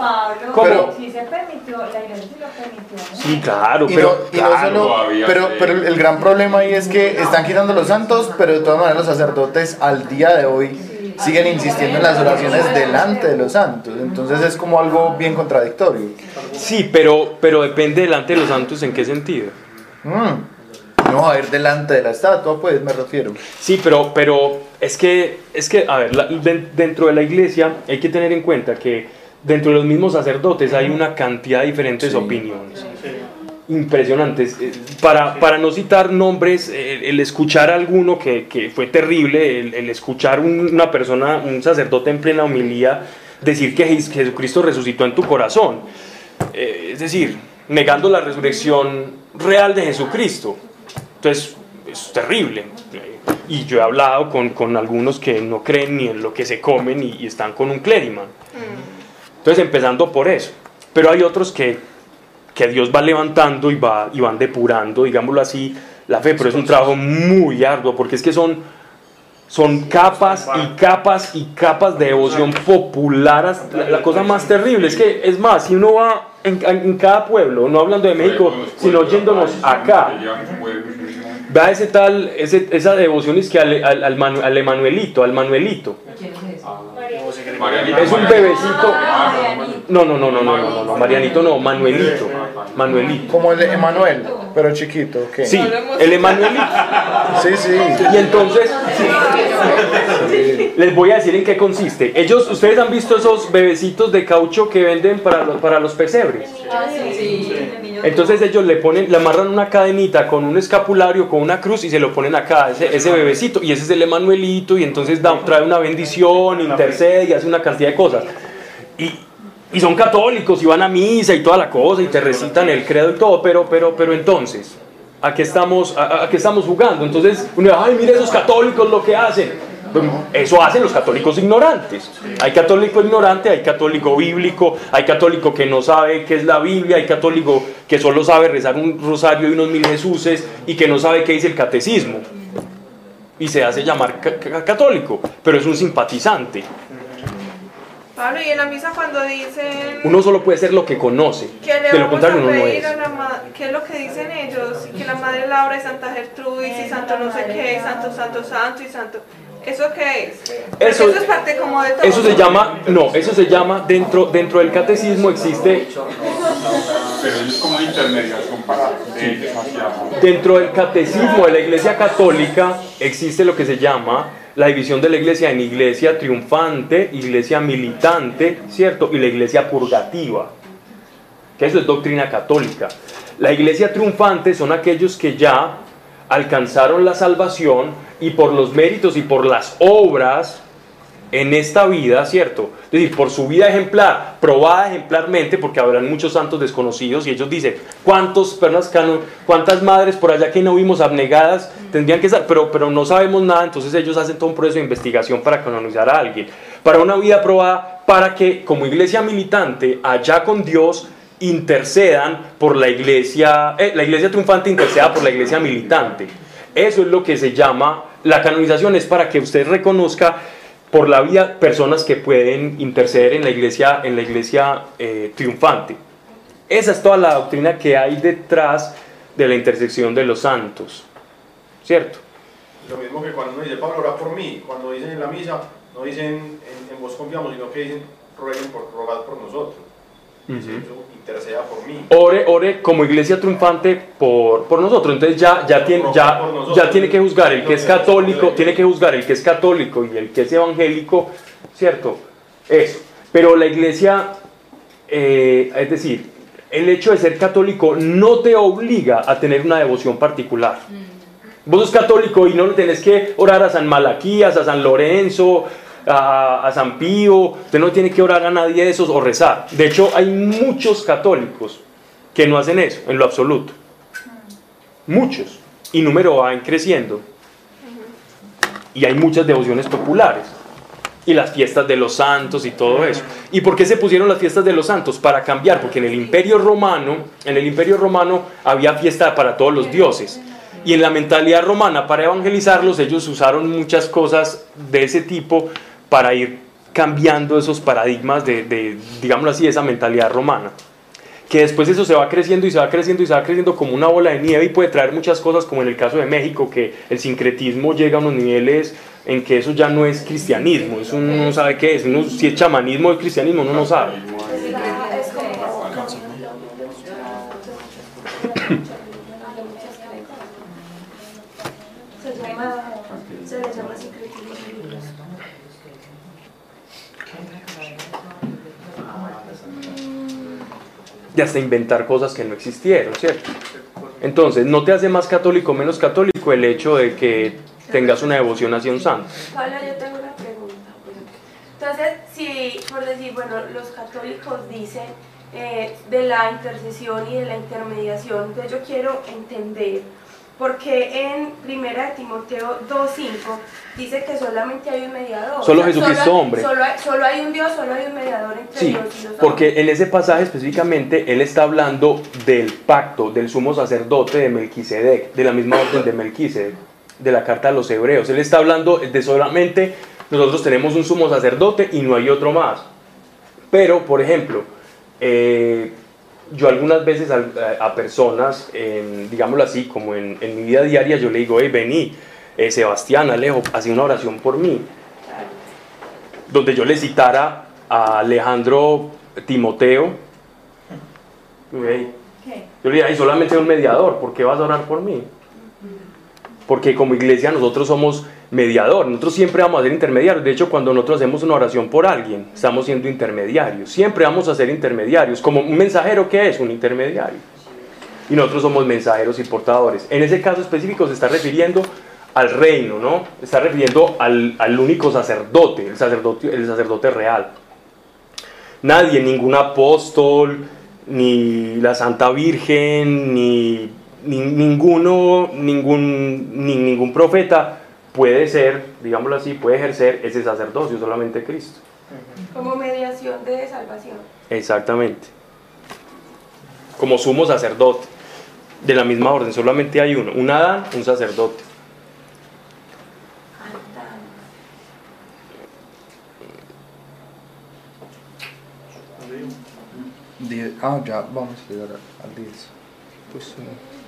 ¿Cómo? sí se permitió, la iglesia lo permitió. Sí, claro, y no, pero... y no solo, pero, pero el gran problema ahí es que están quitando los santos, pero de todas maneras los sacerdotes al día de hoy siguen insistiendo en las oraciones delante de los santos. Entonces es como algo bien contradictorio. Sí, pero, pero depende delante de los santos en qué sentido. Mm. no a ir delante de la estatua, pues me refiero. Sí, pero, pero es que, es que, a ver, la- den- dentro de la iglesia hay que tener en cuenta que dentro de los mismos sacerdotes hay una cantidad de diferentes Sí. opiniones. Impresionantes. Eh, Para, para no citar nombres, eh, el escuchar a alguno que, que fue terrible, el, el escuchar un- una persona, un sacerdote en plena homilía, decir que Jes- Jesucristo resucitó en tu corazón. Eh, es decir, negando la resurrección real de Jesucristo. Entonces, es terrible. Y yo he hablado con, con algunos que no creen ni en lo que se comen y, y están con un clériman. Entonces, empezando por eso. Pero hay otros que, que Dios va levantando y, va, y van depurando, digámoslo así, la fe. Pero es un trabajo muy arduo porque es que son, son capas y capas y capas de devoción popular. La, la cosa más terrible es que, es más, si uno va en, en cada pueblo, no hablando de México, sino yéndonos acá, Vea ese tal, ese, esa devoción es que al, al, al, Manu- al Emanuelito, al Manuelito. ¿Quién es ese? Marianito. Es un bebecito. No, no, no, no, no, no, no, no, Marianito no, Manuelito. Manuelito. Como el Emanuel, pero chiquito. Sí, el Emanuelito. [laughs] Sí, sí. Y entonces, les voy a decir en qué consiste. Ellos, ustedes han visto esos bebecitos de caucho que venden para los, para los pesebres. Sí, el niño. Entonces ellos le ponen, le amarran una cadenita con un escapulario, con una cruz y se lo ponen acá, ese, ese bebecito, y ese es el Emanuelito, y entonces da- trae una bendición, intercede y hace una cantidad de cosas. Y, y son católicos y van a misa y toda la cosa y te recitan el credo y todo, pero, pero, pero entonces, ¿a qué estamos, a, qué estamos jugando? Entonces, uno ay, mire esos católicos lo que hacen. Eso hacen los católicos ignorantes. Hay católico ignorante, hay católico bíblico, hay católico que no sabe qué es la Biblia, hay católico que solo sabe rezar un rosario y unos mil Jesuses y que no sabe qué dice el catecismo. Y se hace llamar ca- ca- católico, pero es un simpatizante. Pablo, y en la misa cuando dicen Uno solo puede ser lo que conoce. que De lo contrario, uno no es. ¿qué es lo que dicen ellos? Que la Madre Laura y Santa Gertrudis y Santo no sé qué, y Santo Santo Santo y Santo... ¿Eso qué es? Eso- eso es parte como de todo. Eso se llama, no, eso se llama, dentro, dentro del catecismo existe, Pero es como una intermediación para dentro del catecismo de la iglesia católica existe lo que se llama la división de la iglesia en iglesia triunfante, iglesia militante, ¿cierto? Y la iglesia purgativa, que eso es doctrina católica. La iglesia triunfante son aquellos que ya alcanzaron la salvación y por los méritos y por las obras en esta vida, ¿cierto? Es decir, por su vida ejemplar, probada ejemplarmente, porque habrán muchos santos desconocidos y ellos dicen, ¿cuántos cano- cuántas madres por allá que no vimos abnegadas tendrían que estar? Pero, pero no sabemos nada, entonces ellos hacen todo un proceso de investigación para canonizar a alguien. Para una vida probada, para que como iglesia militante, allá con Dios, intercedan por la iglesia, eh, la iglesia triunfante interceda por la iglesia militante. Eso es lo que se llama, la canonización es para que usted reconozca por la vida personas que pueden interceder en la iglesia, en la iglesia eh, triunfante. Esa es toda la doctrina que hay detrás de la intersección de los santos, ¿cierto? Lo mismo que cuando uno dice, Pablo, ora por mí. Cuando dicen en la misa, no dicen en, en vos confiamos, sino que dicen, rueguen por, rogad por nosotros. "Eso, interceda por mí. Ore, ore como iglesia triunfante por, por nosotros. Entonces ya, ya, tiene, ya, ya tiene que juzgar el que es católico, tiene que juzgar el que es católico y el que es evangélico, ¿cierto? Eso. Pero la iglesia, eh, es decir, el hecho de ser católico no te obliga a tener una devoción particular. Vos sos católico y no tenés que orar a San Malaquías, a San Lorenzo, a, a San Pío, usted no tiene que orar a nadie de esos o rezar. De hecho, hay muchos católicos que no hacen eso, en lo absoluto. Muchos. Y número va creciendo. Y hay muchas devociones populares. Y las fiestas de los santos y todo eso. ¿Y por qué se pusieron las fiestas de los santos? Para cambiar, porque en el Imperio Romano, en el Imperio Romano había fiesta para todos los dioses. Y en la mentalidad romana, para evangelizarlos, ellos usaron muchas cosas de ese tipo para ir cambiando esos paradigmas de, de digámoslo así, esa mentalidad romana. Que después eso se va creciendo y se va creciendo y se va creciendo como una bola de nieve y puede traer muchas cosas, como en el caso de México, que el sincretismo llega a unos niveles en que eso ya no es cristianismo, eso uno no sabe qué es, uno, si es chamanismo o es cristianismo, uno no sabe. Se llama, se llama así de hasta inventar cosas que no existieron, ¿cierto? Entonces, no te hace más católico o menos católico el hecho de que tengas una devoción hacia un santo. Pablo, yo tengo una pregunta. Entonces, si, por decir, bueno, los católicos dicen eh, de la intercesión y de la intermediación, entonces yo quiero entender porque en 1 Timoteo 2.5 dice que solamente hay un mediador. Solo O sea, Jesucristo, solo hombre. Solo hay, solo hay un Dios, solo hay un mediador entre Sí, Dios y los hombres. porque en ese pasaje específicamente él está hablando del pacto del sumo sacerdote de Melquisedec, de la misma orden de Melquisedec, de la carta a los hebreos. Él está hablando de solamente nosotros tenemos un sumo sacerdote y no hay otro más. Pero, por ejemplo, eh, yo algunas veces a, a personas, en, digámoslo así, como en, en mi vida diaria, yo le digo, hey, vení, eh, Sebastián, Alejo, hacía una oración por mí donde yo le citara a Alejandro Timoteo, yo le diría, "Ay, solamente un mediador, ¿por qué vas a orar por mí? Porque como iglesia nosotros somos mediador, nosotros siempre vamos a ser intermediarios. De hecho, cuando nosotros hacemos una oración por alguien, estamos siendo intermediarios. Siempre vamos a ser intermediarios. Como un mensajero, ¿qué es? Un intermediario. Y nosotros somos mensajeros y portadores. En ese caso específico se está refiriendo al reino, ¿no? Está refiriendo al, al único sacerdote, el sacerdote, el sacerdote real. Nadie, ningún apóstol, ni la Santa Virgen, ni, ni- ninguno, ningún, ni ningún profeta puede ser, digámoslo así, puede ejercer ese sacerdocio, solamente Cristo. Como mediación de salvación. Exactamente. Como sumo sacerdote. De la misma orden, solamente hay uno. Un Adán, un sacerdote. Ah, ya vamos a llegar al 10.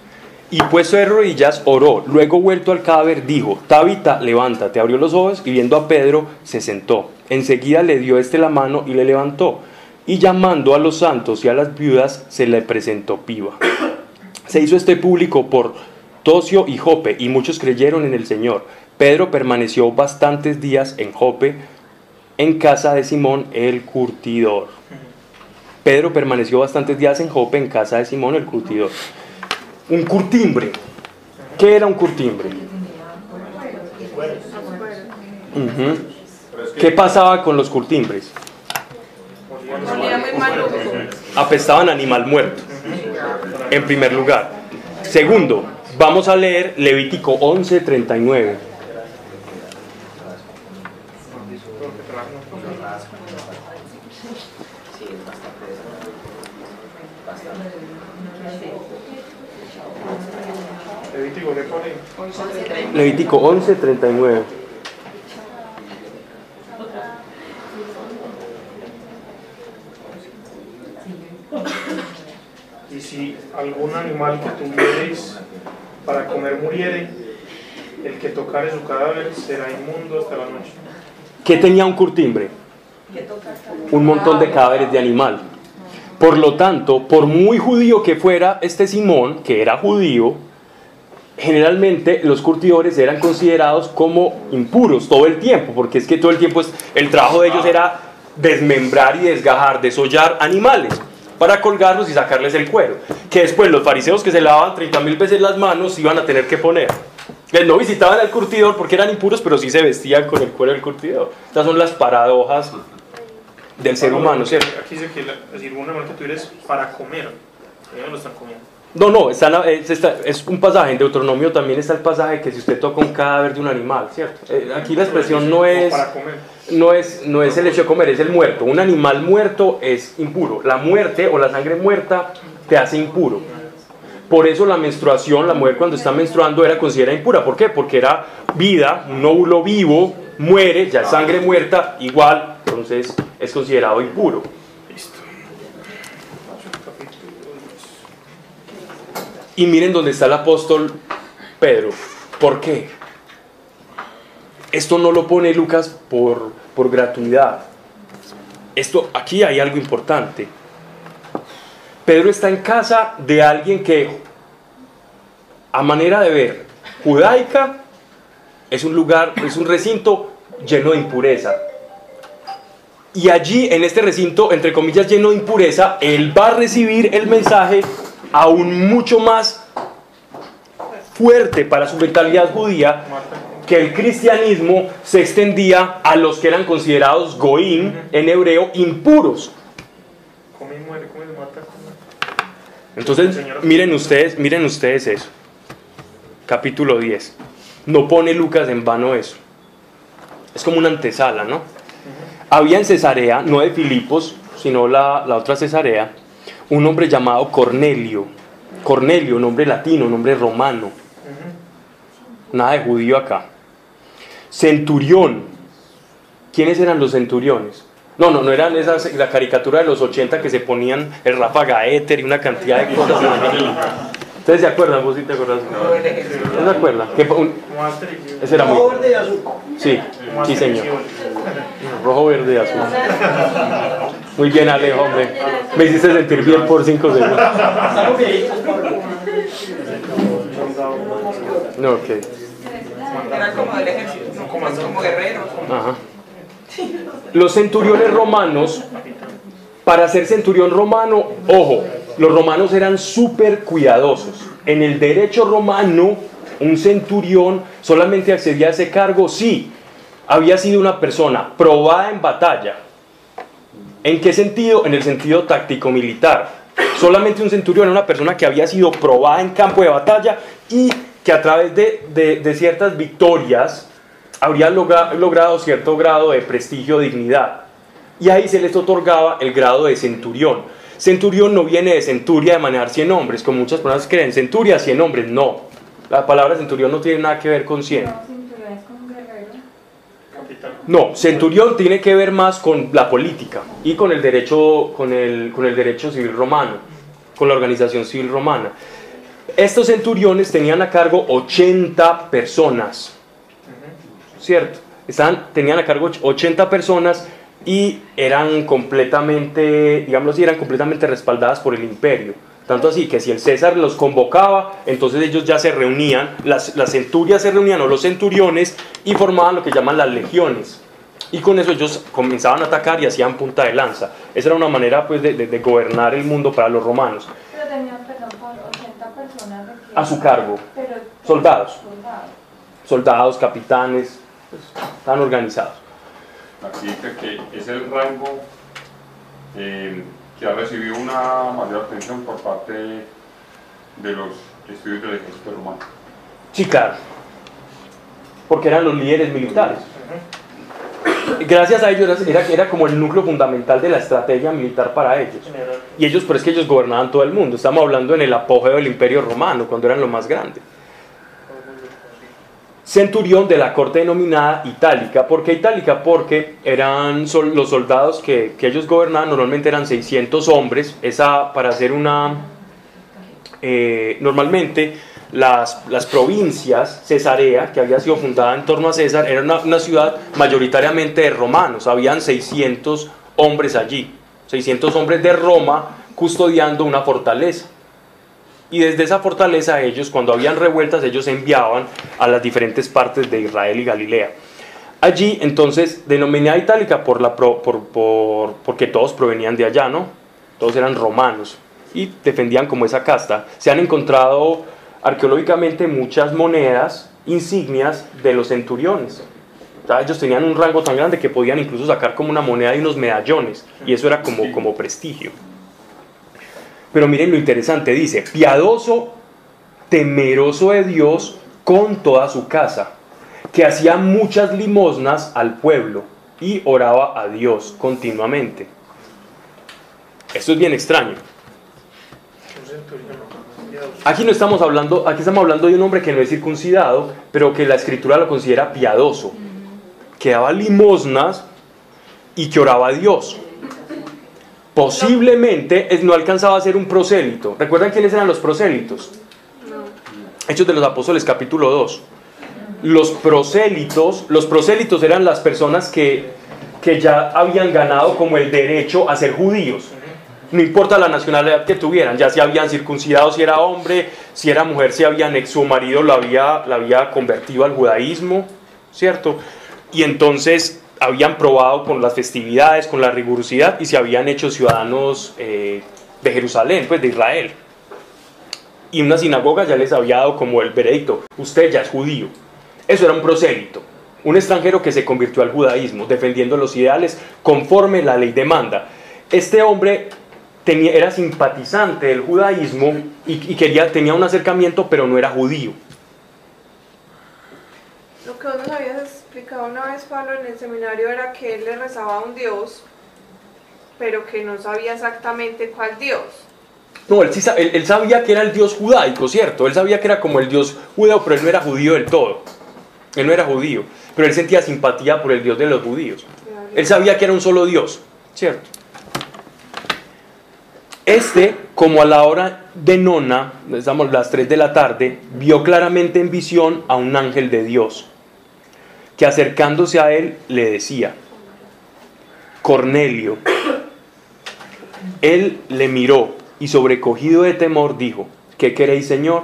Y puesto de rodillas, oró. Luego, vuelto al cadáver, dijo: Tabita, levántate. Abrió los ojos y viendo a Pedro, se sentó. Enseguida le dio este la mano y le levantó. Y llamando a los santos y a las viudas, se le presentó piba. [clears throat] Se hizo este público por Tosio y Jope, y muchos creyeron en el Señor. Pedro permaneció bastantes días en Jope, en casa de Simón el curtidor. Pedro permaneció bastantes días en Jope, en casa de Simón el curtidor. Un curtimbre. ¿Qué era un curtimbre? Ujú. ¿Qué pasaba con los curtimbres? Apestaban animal muerto, en primer lugar. Segundo, vamos a leer Levítico 11:39. Levítico, ¿qué pone? Levítico 11:39. Y si algún animal que tuviereis para comer muriere, el que tocare su cadáver será inmundo hasta la noche. ¿Qué tenía un curtimbre? Un montón de cadáveres de animal. Por lo tanto, por muy judío que fuera este Simón, que era judío, generalmente los curtidores eran considerados como impuros todo el tiempo, porque es que todo el tiempo es- el trabajo de ellos era desmembrar y desgajar, desollar animales para colgarlos y sacarles el cuero, que después los fariseos que se lavaban 30 mil veces las manos iban a tener que poner. Que no visitaban al curtidor porque eran impuros, pero sí se vestían con el cuero del curtidor. Estas son las paradojas del ser humano, ¿cierto? Aquí dice que la- es decir, un animal que tuvieres para comer, ellos lo están comiendo. No, no, está en la- es, está- es un pasaje, en Deuteronomio también está el pasaje que si usted toca un cadáver de un animal, ¿cierto? Eh, aquí la expresión no es, no, es, no es el hecho de comer, es el muerto. Un animal muerto es impuro. La muerte o la sangre muerta te hace impuro. Por eso la menstruación, la mujer cuando está menstruando era considerada impura. ¿Por qué? Porque era vida, un óvulo vivo, muere, ya es sangre muerta, igual, entonces es considerado impuro. Listo. Y miren dónde está el apóstol Pedro. ¿Por qué? Esto no lo pone Lucas por, por gratuidad. Esto, aquí hay algo importante. Pedro está en casa de alguien que, a manera de ver, judaica, es un lugar, es un recinto lleno de impureza. Y allí, en este recinto, entre comillas, lleno de impureza, él va a recibir el mensaje aún mucho más fuerte para su mentalidad judía, que el cristianismo se extendía a los que eran considerados goim en hebreo impuros. Entonces, miren ustedes, miren ustedes eso. Capítulo 10. No pone Lucas en vano eso. Es como una antesala, ¿no? Había en Cesarea, no de Filipos, sino la, la otra Cesarea, un hombre llamado Cornelio. Cornelio, nombre latino, nombre romano. Nada de judío acá. Centurión. ¿Quiénes eran los centuriones? No, no, no eran esas, la caricatura de los 80 que se ponían el ráfaga éter y una cantidad de cosas. ¿Ustedes se acuerdan? ¿Vos sí te acuerdas? ¿No se acuerdan? ¿Qué fue un- ese era muy... Sí, sí señor. Rojo, verde y azul. [laughs] Muy bien, Alejo, hombre. Me hiciste sentir bien por 5 segundos. No, ok. Era como del ejército, no como, como guerrero. Ajá. Los centuriones romanos, para ser centurión romano, ojo, los romanos eran súper cuidadosos. En el derecho romano, un centurión solamente accedía a ese cargo si había sido una persona probada en batalla. ¿En qué sentido? En el sentido táctico-militar. Solamente un centurión era una persona que había sido probada en campo de batalla y que a través de, ciertas victorias habría logra- logrado cierto grado de prestigio, dignidad. Y ahí se les otorgaba el grado de centurión. Centurión no viene de centuria de manejar 100 hombres, como muchas personas creen. Centuria, 100 hombres, no. La palabra centurión no tiene nada que ver con 100. No, cinturón es con guerrero. Capitán. No, centurión tiene que ver más con la política y con el derecho, con el, con el derecho civil romano, con la organización civil romana. Estos centuriones tenían a cargo 80 personas, ¿cierto? Estaban, tenían a cargo 80 personas y eran completamente, digámoslo así, eran completamente respaldadas por el imperio. Tanto así que si el César los convocaba, entonces ellos ya se reunían, las, las centurias se reunían o los centuriones y formaban lo que llaman las legiones. Y con eso ellos comenzaban a atacar y hacían punta de lanza. Esa era una manera pues, de, de- de gobernar el mundo para los romanos. Pero tenían, perdón, por 80 personas A su cargo. Pero, Soldados. soldados. Soldados, capitanes, pues, estaban organizados. Dice que es el rango eh, que ha recibido una mayor atención por parte de los estudios del ejército romano. Sí, claro. Porque eran los líderes militares. Gracias a ellos era, era, como el núcleo fundamental de la estrategia militar para ellos. Y ellos, pero es que ellos gobernaban todo el mundo. Estamos hablando en el apogeo del imperio romano, cuando eran lo más grande. Centurión de la corte denominada itálica. ¿Por qué itálica? Porque eran sol- los soldados que, que ellos gobernaban, normalmente eran 600 hombres. Esa, para hacer una... eh, normalmente las, las provincias, Cesarea, que había sido fundada en torno a César, era una, una ciudad mayoritariamente de romanos. Habían 600 hombres allí. 600 hombres de Roma custodiando una fortaleza. Y desde esa fortaleza ellos, cuando habían revueltas, ellos enviaban a las diferentes partes de Israel y Galilea. Allí, entonces, denominada itálica por la pro- por, por- porque todos provenían de allá, ¿no? Todos eran romanos y defendían como esa casta. Se han encontrado arqueológicamente muchas monedas, insignias de los centuriones. O sea, ellos tenían un rango tan grande que podían incluso sacar como una moneda y unos medallones, y eso era como, como prestigio. Pero miren lo interesante, dice, piadoso, temeroso de Dios con toda su casa, que hacía muchas limosnas al pueblo y oraba a Dios continuamente. Esto es bien extraño. Aquí no estamos hablando, aquí estamos hablando de un hombre que no es circuncidado, pero que la escritura lo considera piadoso, que daba limosnas y que oraba a Dios. Posiblemente no alcanzaba a ser un prosélito. ¿Recuerdan quiénes eran los prosélitos? Hechos de los Apóstoles capítulo 2. Los prosélitos, los prosélitos eran las personas que, que ya habían ganado como el derecho a ser judíos. No importa la nacionalidad que tuvieran, ya si habían circuncidado, si era hombre, si era mujer, si habían ex su marido lo había, la había convertido al judaísmo, ¿cierto? Y entonces habían probado con las festividades, con la rigurosidad y se habían hecho ciudadanos eh, de Jerusalén, pues de Israel. Y una sinagoga ya les había dado como el veredicto, usted ya es judío. Eso era un prosélito, un extranjero que se convirtió al judaísmo, defendiendo los ideales conforme la ley demanda. Este hombre tenía, era simpatizante del judaísmo y, quería, tenía un acercamiento, pero no era judío. Lo que vos nos explicado una vez, Pablo, en el seminario era que él le rezaba a un Dios, pero que no sabía exactamente cuál Dios. No, él, sí él- él sabía que era el dios judaico, ¿cierto? Él sabía que era como el dios judeo, pero él no era judío del todo. Él no era judío, pero él sentía simpatía por el dios de los judíos. Él sabía que era un solo dios, ¿cierto? Este, como a la hora de nona, estamos las 3 de la tarde, vio claramente en visión a un ángel de Dios, que acercándose a él le decía, Cornelio. Él le miró y sobrecogido de temor dijo, ¿qué queréis, Señor?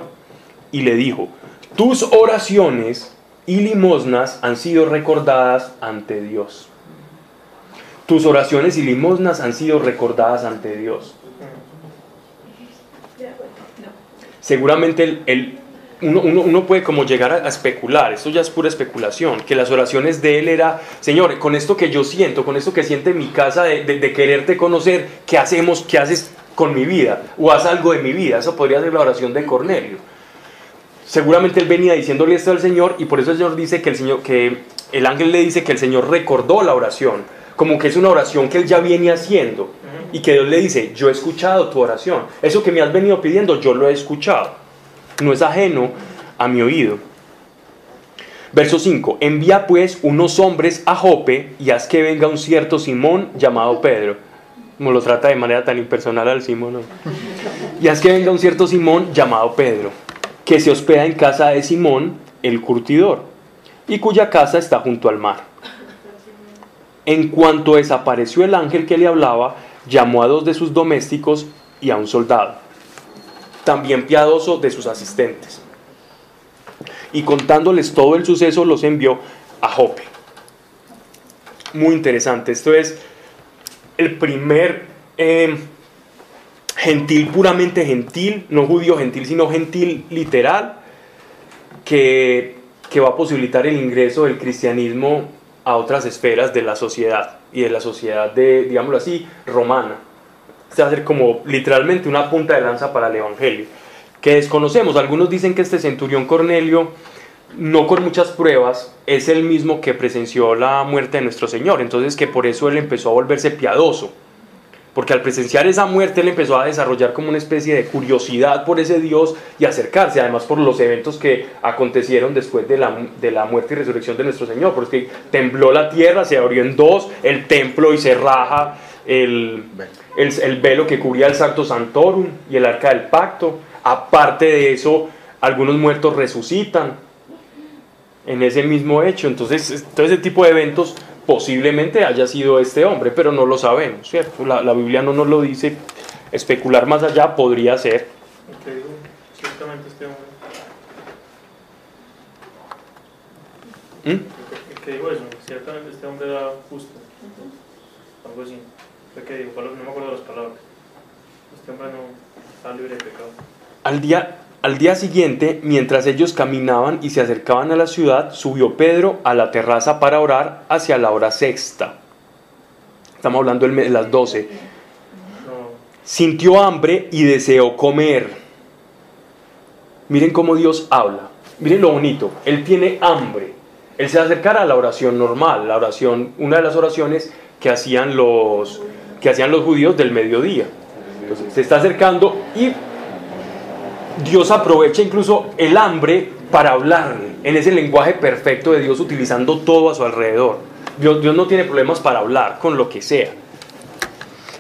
Y le dijo, tus oraciones y limosnas han sido recordadas ante Dios. Tus oraciones y limosnas han sido recordadas ante Dios. Seguramente el, el- uno, uno- uno puede como llegar a, a especular, esto ya es pura especulación, que las oraciones de él era, Señor, con esto que yo siento, con esto que siente mi casa de, de- de quererte conocer, ¿qué hacemos? ¿Qué haces con mi vida? O haz algo de mi vida. Eso podría ser la oración de Cornelio. Seguramente él venía diciéndole esto al Señor y por eso el Señor dice que el Señor, que el ángel le dice que el Señor recordó la oración, como que es una oración que él ya viene haciendo y que Dios le dice, yo he escuchado tu oración, eso que me has venido pidiendo, yo lo he escuchado, no es ajeno a mi oído. Verso 5, envía pues unos hombres a Jope y haz que venga un cierto Simón llamado Pedro. Como lo trata de manera tan impersonal al Simón. ¿no? Y haz que venga un cierto Simón llamado Pedro, que se hospeda en casa de Simón, el curtidor, y cuya casa está junto al mar. En cuanto desapareció el ángel que le hablaba, llamó a dos de sus domésticos y a un soldado, también piadoso de sus asistentes. Y contándoles todo el suceso, los envió a Jope. Muy interesante. Esto es el primer eh, gentil, puramente gentil, no judío gentil, sino gentil literal, que, que va a posibilitar el ingreso del cristianismo a otras esferas de la sociedad y de la sociedad de, digámoslo así, romana. Este va a ser como literalmente una punta de lanza para el Evangelio, que desconocemos. Algunos dicen que este centurión Cornelio, no con muchas pruebas, es el mismo que presenció la muerte de nuestro Señor. Entonces que por eso él empezó a volverse piadoso. Porque al presenciar esa muerte él empezó a desarrollar como una especie de curiosidad por ese Dios y acercarse, además por los eventos que acontecieron después de la, de la muerte y resurrección de nuestro Señor. Porque tembló la tierra, se abrió en dos el templo y se raja el, el, el velo que cubría el Santo Santorum y el arca del pacto. Aparte de eso, algunos muertos resucitan en ese mismo hecho. Entonces, todo ese tipo de eventos posiblemente haya sido este hombre, pero no lo sabemos, ¿cierto? La, la Biblia no nos lo dice. Especular más allá podría ser. ¿Qué digo? Ciertamente este hombre. ¿Mm? ¿Qué- ¿Qué digo eso? Ciertamente este hombre era justo. Algo así. Fue que Pablo, no me acuerdo de las palabras. Este hombre no está libre de pecado. Al día, al día siguiente, mientras ellos caminaban y se acercaban a la ciudad, subió Pedro a la terraza para orar hacia la hora sexta. Estamos hablando de las 12. No, Sintió hambre y deseó comer. Miren cómo Dios habla. Miren lo bonito. Él tiene hambre. Él se va a acercar a la oración normal, la oración, una de las oraciones que hacían los, que hacían los judíos del mediodía. Entonces, se está acercando y Dios aprovecha incluso el hambre para hablarle en ese lenguaje perfecto de Dios utilizando todo a su alrededor. Dios, Dios no tiene problemas para hablar con lo que sea.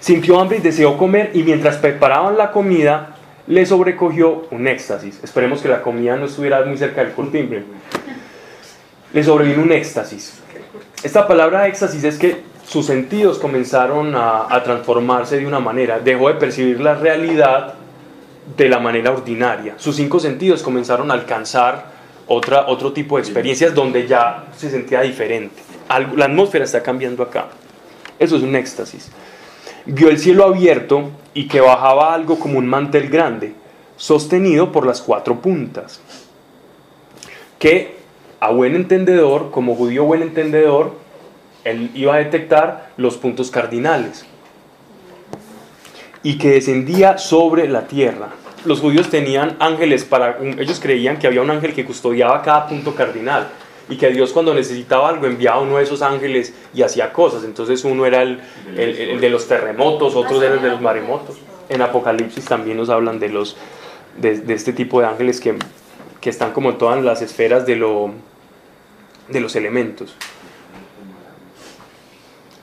Sintió hambre y deseó comer y mientras preparaban la comida le sobrecogió un éxtasis. Esperemos que la comida no estuviera muy cerca del curtimbre. Le sobrevino un éxtasis. Esta palabra éxtasis es que sus sentidos comenzaron a, a transformarse de una manera. Dejó de percibir la realidad de la manera ordinaria. Sus cinco sentidos comenzaron a alcanzar otra, otro tipo de experiencias donde ya se sentía diferente. algo- la atmósfera está cambiando acá. Eso es un éxtasis. Vio el cielo abierto y que bajaba algo como un mantel grande, sostenido por las cuatro puntas. Que a buen entendedor, como judío buen entendedor, él iba a detectar los puntos cardinales. Y que descendía sobre la tierra. Los judíos tenían ángeles para... Ellos creían que había un ángel que custodiaba cada punto cardinal. Y que Dios cuando necesitaba algo enviaba uno de esos ángeles y hacía cosas. Entonces uno era el, de los terremotos, otros eran el de los maremotos. En Apocalipsis también nos hablan de, los, de este tipo de ángeles que, que están como en todas las esferas de, lo, de los elementos.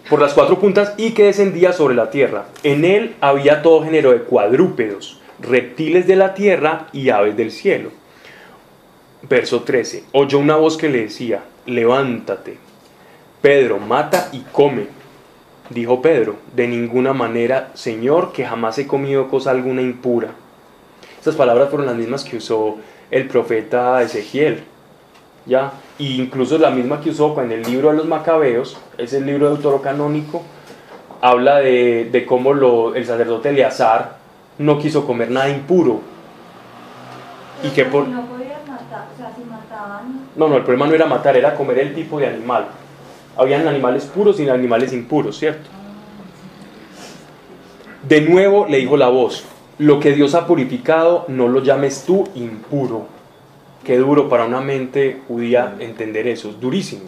Por las cuatro puntas y que descendía sobre la tierra. En él había todo género de cuadrúpedos, reptiles de la tierra y aves del cielo. Verso 13. Oyó una voz que le decía, levántate, Pedro, mata y come. Dijo Pedro, de ninguna manera, Señor, que jamás he comido cosa alguna impura. Estas palabras fueron las mismas que usó el profeta Ezequiel. ¿Ya? Y incluso la misma que usó en el libro de los Macabeos, es el libro deuterocanónico, habla de, de cómo lo- el sacerdote Eleazar no quiso comer nada impuro. Y que por... No podían matar, o sea, si mataban. No, no, el problema no era matar, era comer el tipo de animal. Habían animales puros y animales impuros, ¿cierto? De nuevo le dijo la voz, lo que Dios ha purificado, no lo llames tú impuro. Qué duro para una mente judía entender eso, es durísimo.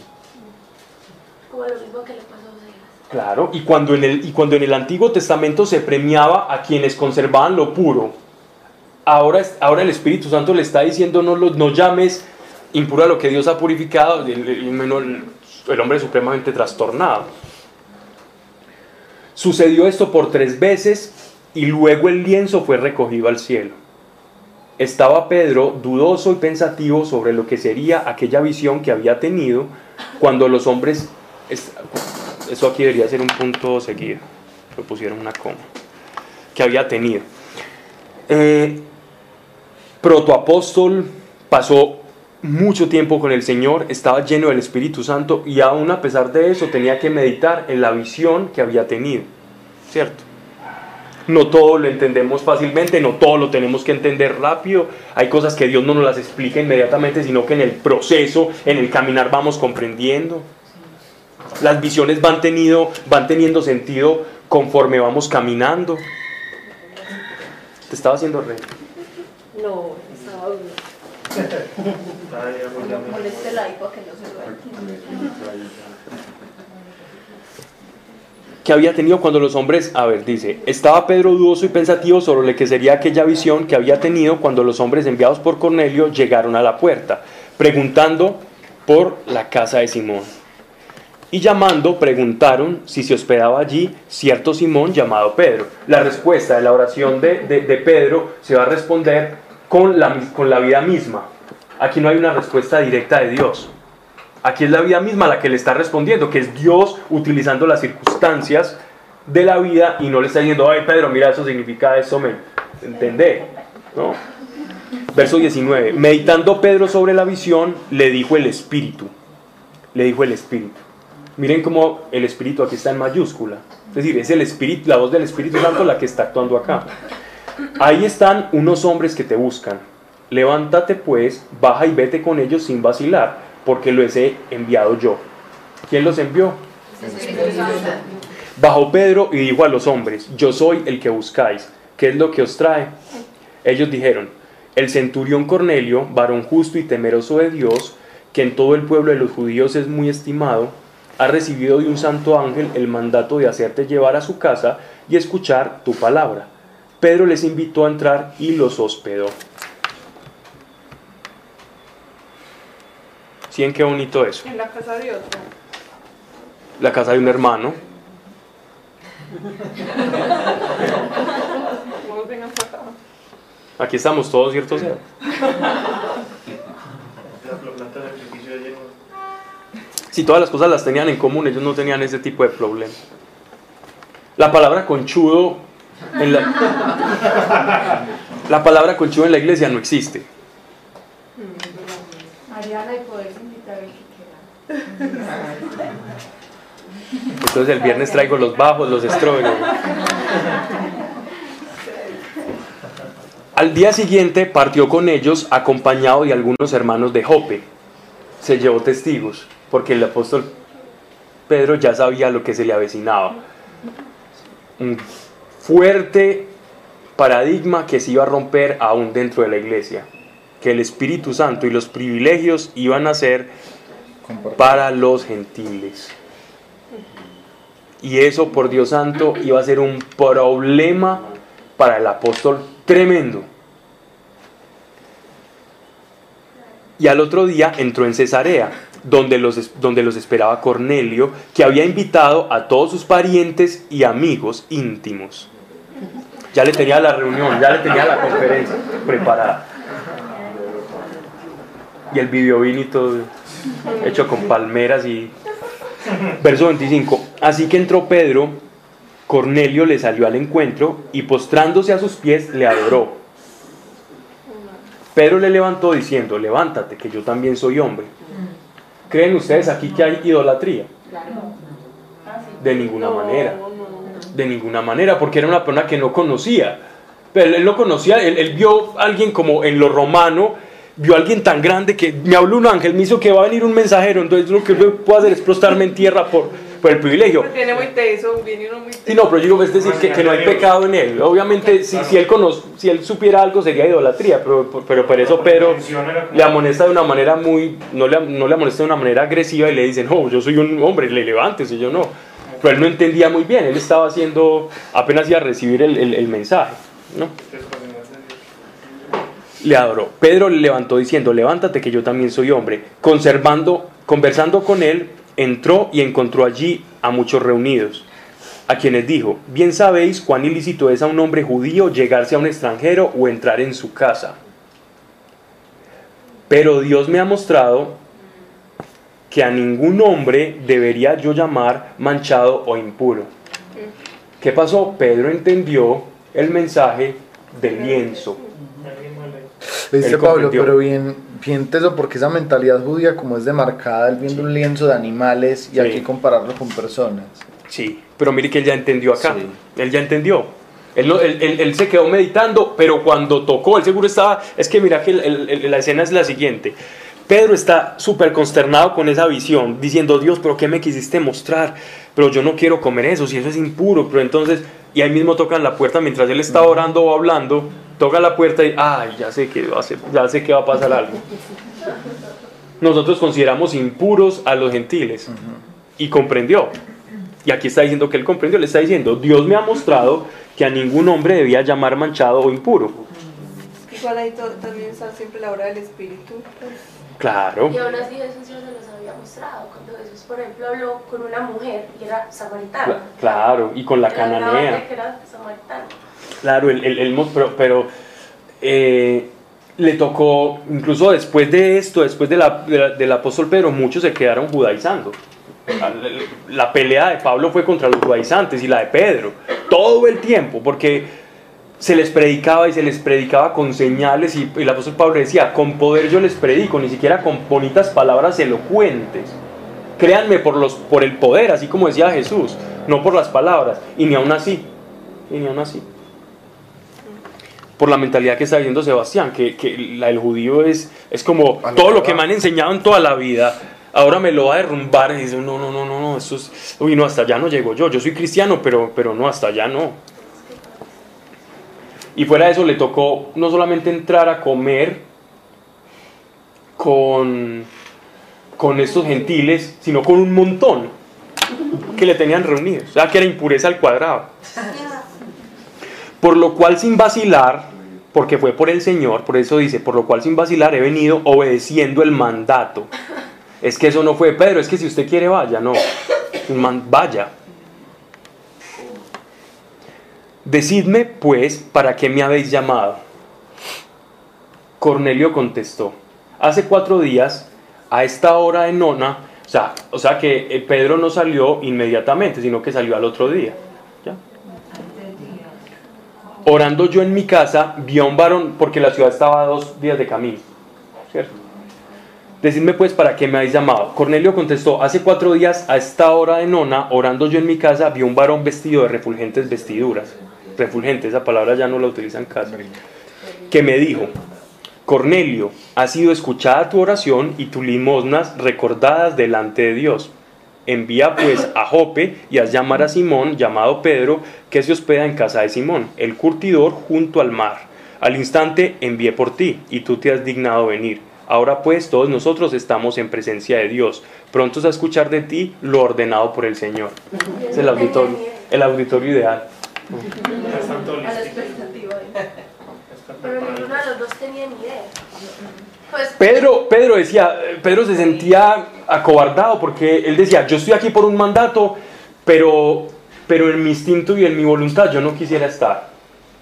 Como lo mismo que le pasó a Oseas. Claro, y cuando, en el, y cuando en el Antiguo Testamento se premiaba a quienes conservaban lo puro, ahora, ahora el Espíritu Santo le está diciendo no, lo, no llames impuro a lo que Dios ha purificado, el, el- el- el hombre supremamente trastornado. Sucedió esto por tres veces y luego el lienzo fue recogido al cielo. Estaba Pedro dudoso y pensativo sobre lo que sería aquella visión que había tenido cuando los hombres... es- Eso aquí debería ser un punto seguido. Lo pusieron una coma. Que había tenido. Eh, protoapóstol pasó mucho tiempo con el Señor, estaba lleno del Espíritu Santo y aún a pesar de eso tenía que meditar en la visión que había tenido. ¿Cierto? No todo lo entendemos fácilmente, no todo lo tenemos que entender rápido. Hay cosas que Dios no nos las explica inmediatamente, sino que en el proceso, en el caminar vamos comprendiendo. Las visiones van, tenido, van teniendo sentido conforme vamos caminando. Te estaba haciendo re. No, estaba [laughs] duro. Ay, ya, pues, ya No me- moleste el iPad que había tenido cuando los hombres, a ver, dice, estaba Pedro dudoso y pensativo sobre lo que sería aquella visión que había tenido cuando los hombres enviados por Cornelio llegaron a la puerta, preguntando por la casa de Simón. Y llamando, preguntaron si se hospedaba allí cierto Simón llamado Pedro. La respuesta de la oración de, de- Pedro se va a responder con la, con la vida misma. Aquí no hay una respuesta directa de Dios. Aquí es la vida misma la que le está respondiendo, que es Dios utilizando las circunstancias de la vida y no le está diciendo, ay Pedro, mira, eso significa eso, me entendé. ¿No? Verso 19. Meditando Pedro sobre la visión, le dijo el Espíritu. Le dijo el Espíritu. Miren cómo el Espíritu aquí está en mayúscula. Es decir, es el Espíritu, la voz del Espíritu Santo la que está actuando acá. Ahí están unos hombres que te buscan. Levántate pues, baja y vete con ellos sin vacilar, porque los he enviado yo. ¿Quién los envió? Bajó Pedro y dijo a los hombres, yo soy el que buscáis. ¿Qué es lo que os trae? Ellos dijeron, el centurión Cornelio, varón justo y temeroso de Dios, que en todo el pueblo de los judíos es muy estimado, ha recibido de un santo ángel el mandato de hacerte llevar a su casa y escuchar tu palabra. Pedro les invitó a entrar y los hospedó. ¿Sí en qué bonito eso? En la casa de otro. La casa de un hermano. Aquí estamos todos, ¿cierto? Lleno. Si todas las cosas las tenían en común, ellos no tenían ese tipo de problema. La palabra conchudo en la, [laughs] la palabra conchudo en la iglesia no existe. Mariana, y poder invitar al que quiera. Entonces el viernes traigo los bajos, los estrógenos. Al día siguiente partió con ellos acompañado de algunos hermanos de Jope. Se llevó testigos, porque el apóstol Pedro ya sabía lo que se le avecinaba. Un fuerte paradigma que se iba a romper aún dentro de la iglesia, que el Espíritu Santo y los privilegios iban a ser para los gentiles. Y eso, por Dios santo, iba a ser un problema para el apóstol tremendo. Y al otro día entró en Cesarea, donde los, donde los esperaba Cornelio, que había invitado a todos sus parientes y amigos íntimos. Ya le tenía la reunión, ya le tenía la conferencia preparada. Y el video vino y todo hecho con palmeras y... Verso 25. Así que entró Pedro, Cornelio le salió al encuentro y postrándose a sus pies le adoró. Pedro le levantó diciendo, levántate, que yo también soy hombre. ¿Creen ustedes aquí que hay idolatría? De ninguna manera. De ninguna manera, porque era una persona que no conocía. Pero él no conocía, él, él vio a alguien como en lo romano, vio a alguien tan grande que me habló un ángel, me hizo que va a venir un mensajero, entonces lo que yo puedo hacer es prostrarme en tierra por, por el privilegio. Viene muy teso, viene uno muy teso. Sí, no, pero yo digo, es decir, que, que no hay pecado en él. Obviamente, si, si, él conoce, si él supiera algo sería idolatría, pero, pero por eso Pedro le amonesta de una manera muy, no le, no le amonesta de una manera agresiva y le dice, no, yo soy un hombre, le levantes, y yo no. Pero él no entendía muy bien, él estaba haciendo, apenas iba a recibir el, el, el mensaje, ¿no? Le adoró. Pedro le levantó diciendo, levántate que yo también soy hombre. Conservando, conversando con él, entró y encontró allí a muchos reunidos, a quienes dijo, bien sabéis cuán ilícito es a un hombre judío llegarse a un extranjero o entrar en su casa. Pero Dios me ha mostrado que a ningún hombre debería yo llamar manchado o impuro. ¿Qué pasó? Pedro entendió el mensaje del lienzo. Dice Él Pablo, pero bien, bien teso porque esa mentalidad judía como es demarcada, él viendo un lienzo de animales y Sí. aquí compararlo con personas. Sí, pero mire que él ya entendió acá. Sí. Él ya entendió. Él, no- él- él- él se quedó meditando, pero cuando tocó, él seguro estaba. Es que mira que el- el- el- la escena es la siguiente. Pedro está súper consternado con esa visión, diciendo, Dios, pero ¿qué me quisiste mostrar? Pero yo no quiero comer eso, si eso es impuro. Pero entonces, y ahí mismo tocan la puerta mientras él está orando o hablando, toca la puerta y, ay, ya sé que va a, ser- ya sé que va a pasar algo. Nosotros consideramos impuros a los gentiles y comprendió. Y aquí está diciendo que él comprendió, le está diciendo, Dios me ha mostrado que a ningún hombre debía llamar manchado o impuro. Igual ahí también está siempre la obra del Espíritu. pues. Claro, Y aún así Jesús ya se los había mostrado. Cuando Jesús, por ejemplo, habló con una mujer y era samaritana. cla- claro, y con la cananea. que era samaritana. Claro, el, el- pero, pero, eh, le tocó, incluso después de esto, después de la- de la- del apóstol Pedro, muchos se quedaron judaizando. La, la pelea de Pablo fue contra los judaizantes y la de Pedro, todo el tiempo, porque se les predicaba y se les predicaba con señales y, el apóstol Pablo decía, con poder yo les predico, ni siquiera con bonitas palabras elocuentes. Créanme por, los, por el poder, así como decía Jesús, no por las palabras, y ni aún así, y ni aún así por la mentalidad que está diciendo Sebastián, que, que la del judío es, es como todo lo que me han enseñado en toda la vida, ahora me lo va a derrumbar. Y dice, no, no, no, no, no, eso es, uy, no, hasta allá no llego yo, yo soy cristiano, pero, pero no, hasta allá no. Y fuera de eso le tocó no solamente entrar a comer con, con estos gentiles, sino con un montón que le tenían reunidos, o sea que era impureza al cuadrado. Por lo cual sin vacilar, porque fue por el Señor, por eso dice, por lo cual sin vacilar he venido obedeciendo el mandato. Es que eso no fue Pedro, es que si usted quiere vaya, no. Vaya. Decidme, pues, ¿para qué me habéis llamado? Cornelio contestó, hace cuatro días, a esta hora de nona, o sea, o sea que eh, Pedro no salió inmediatamente, sino que salió al otro día. ¿ya? Orando yo en mi casa, vi a un varón, porque la ciudad estaba a dos días de camino, ¿cierto? Decidme pues para qué me habéis llamado. Cornelio contestó, hace cuatro días a esta hora de nona, orando yo en mi casa, vi un varón vestido de refulgentes vestiduras. Refulgente, esa palabra ya no la utilizan casi. Que me dijo, Cornelio, ha sido escuchada tu oración y tus limosnas recordadas delante de Dios. Envía pues a Jope y haz llamar a Simón, llamado Pedro, que se hospeda en casa de Simón, el curtidor junto al mar. Al instante envié por ti, y tú te has dignado venir. Ahora pues todos nosotros estamos en presencia de Dios, prontos a escuchar de ti lo ordenado por el Señor. Es el auditorio, el auditorio ideal. A la expectativa. Pero ninguno de los dos tenía ni idea. Pues, Pedro, Pedro decía, Pedro se sentía acobardado porque él decía, yo estoy aquí por un mandato, pero, pero en mi instinto y en mi voluntad yo no quisiera estar.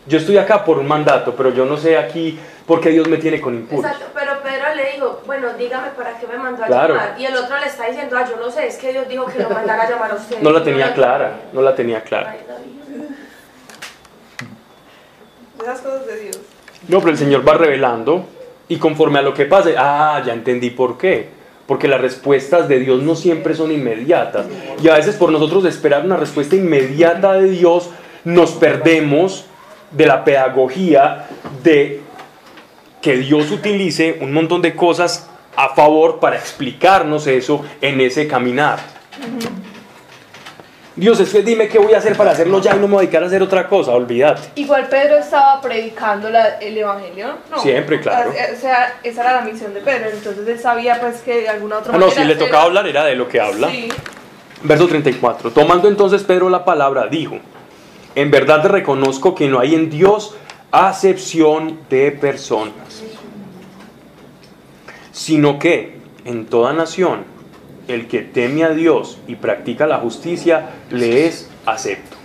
Yo estoy acá por un mandato, pero yo no sé aquí por qué Dios me tiene con impulso. Exacto, pero Pedro le dijo, bueno, dígame para qué me mandó a Claro. llamar. Y el otro le está diciendo, ah, yo no sé, es que Dios dijo que lo mandara a llamar a usted. No la tenía clara, no la tenía clara. Ay, David. Esas cosas de Dios. No, pero el Señor va revelando y conforme a lo que pase, ah, ya entendí por qué. Porque las respuestas de Dios no siempre son inmediatas. Y a veces por nosotros esperar una respuesta inmediata de Dios, nos perdemos de la pedagogía de que Dios utilice un montón de cosas a favor para explicarnos eso en ese caminar. Dios, es que dime qué voy a hacer para hacerlo ya y no me voy a dedicar a hacer otra cosa, olvídate. Igual Pedro estaba predicando la- el evangelio, ¿no? Siempre, claro. O sea, esa era la misión de Pedro, entonces él sabía pues que de alguna otra Ah, no, manera. si le tocaba hablar era de lo que habla. Sí. Verso 34. Tomando entonces Pedro la palabra, dijo, en verdad reconozco que no hay en Dios acepción de personas, sino que en toda nación el que teme a Dios y practica la justicia le es acepto.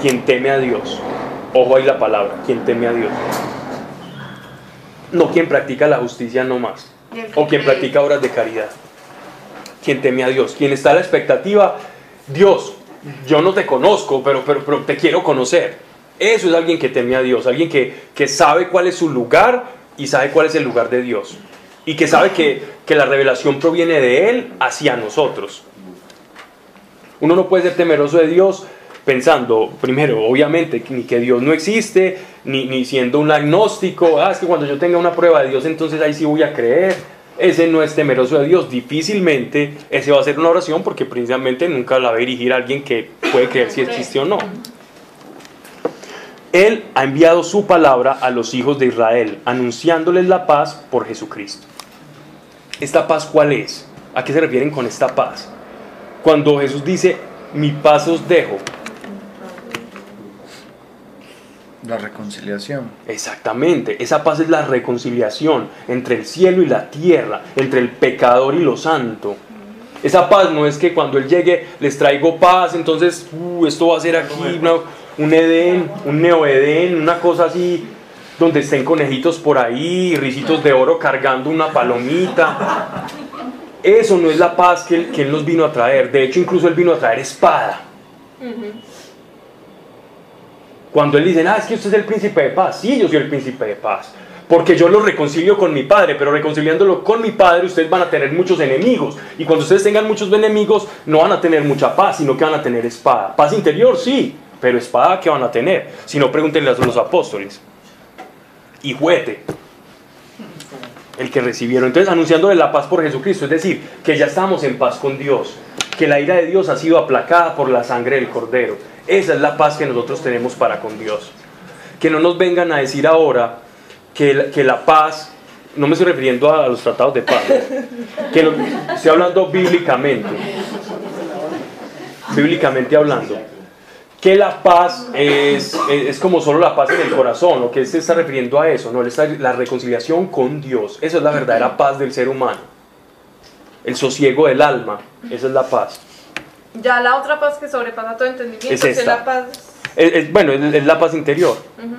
Quien teme a Dios. Ojo ahí la palabra, quien teme a Dios. No quien practica la justicia no más. O quien practica obras de caridad. Quien teme a Dios. Quien está a la expectativa, Dios, yo no te conozco, pero, pero, pero te quiero conocer. Eso es alguien que teme a Dios, alguien que, que sabe cuál es su lugar y sabe cuál es el lugar de Dios. Y que sabe que, que la revelación proviene de Él hacia nosotros. Uno no puede ser temeroso de Dios pensando, primero, obviamente, ni que Dios no existe, ni, ni siendo un agnóstico, ah, es que cuando yo tenga una prueba de Dios, entonces ahí sí voy a creer. Ese no es temeroso de Dios. Difícilmente ese va a ser una oración porque precisamente nunca la va a dirigir a alguien que puede creer si existe o no. Él ha enviado su palabra a los hijos de Israel, anunciándoles la paz por Jesucristo. ¿Esta paz cuál es? ¿A qué se refieren con esta paz? Cuando Jesús dice, mi paz os dejo. La reconciliación. Exactamente, esa paz es la reconciliación entre el cielo y la tierra, entre el pecador y lo santo. Esa paz no es que cuando Él llegue les traigo paz, entonces uh, esto va a ser aquí una- un Edén, un neoedén, una cosa así, donde estén conejitos por ahí, risitos de oro cargando una palomita. Eso no es la paz que él, que nos vino a traer. De hecho, incluso Él vino a traer espada. Cuando él dice, ah, es que usted es el príncipe de paz. Sí, yo soy el príncipe de paz. Porque yo lo reconcilio con mi padre, pero reconciliándolo con mi padre, ustedes van a tener muchos enemigos. Y cuando ustedes tengan muchos enemigos, no van a tener mucha paz, sino que van a tener espada. Paz interior, sí, pero espada, ¿qué van a tener? Si no, pregúntenle a los apóstoles. Y juete, el que recibieron. Entonces, anunciándole la paz por Jesucristo, es decir, que ya estamos en paz con Dios, que la ira de Dios ha sido aplacada por la sangre del Cordero. Esa es la paz que nosotros tenemos para con Dios. Que no nos vengan a decir ahora que la, que la paz, no me estoy refiriendo a los tratados de paz, que no- estoy hablando bíblicamente, bíblicamente hablando, que la paz es, es, es como solo la paz en el corazón, o que él se está refiriendo a eso, no, él está- la reconciliación con Dios, eso es la verdadera paz del ser humano, el sosiego del alma, esa es la paz. Ya la otra paz que sobrepasa todo entendimiento Es que es esta. la paz. Es- es- bueno, es, es la paz interior. Ujú.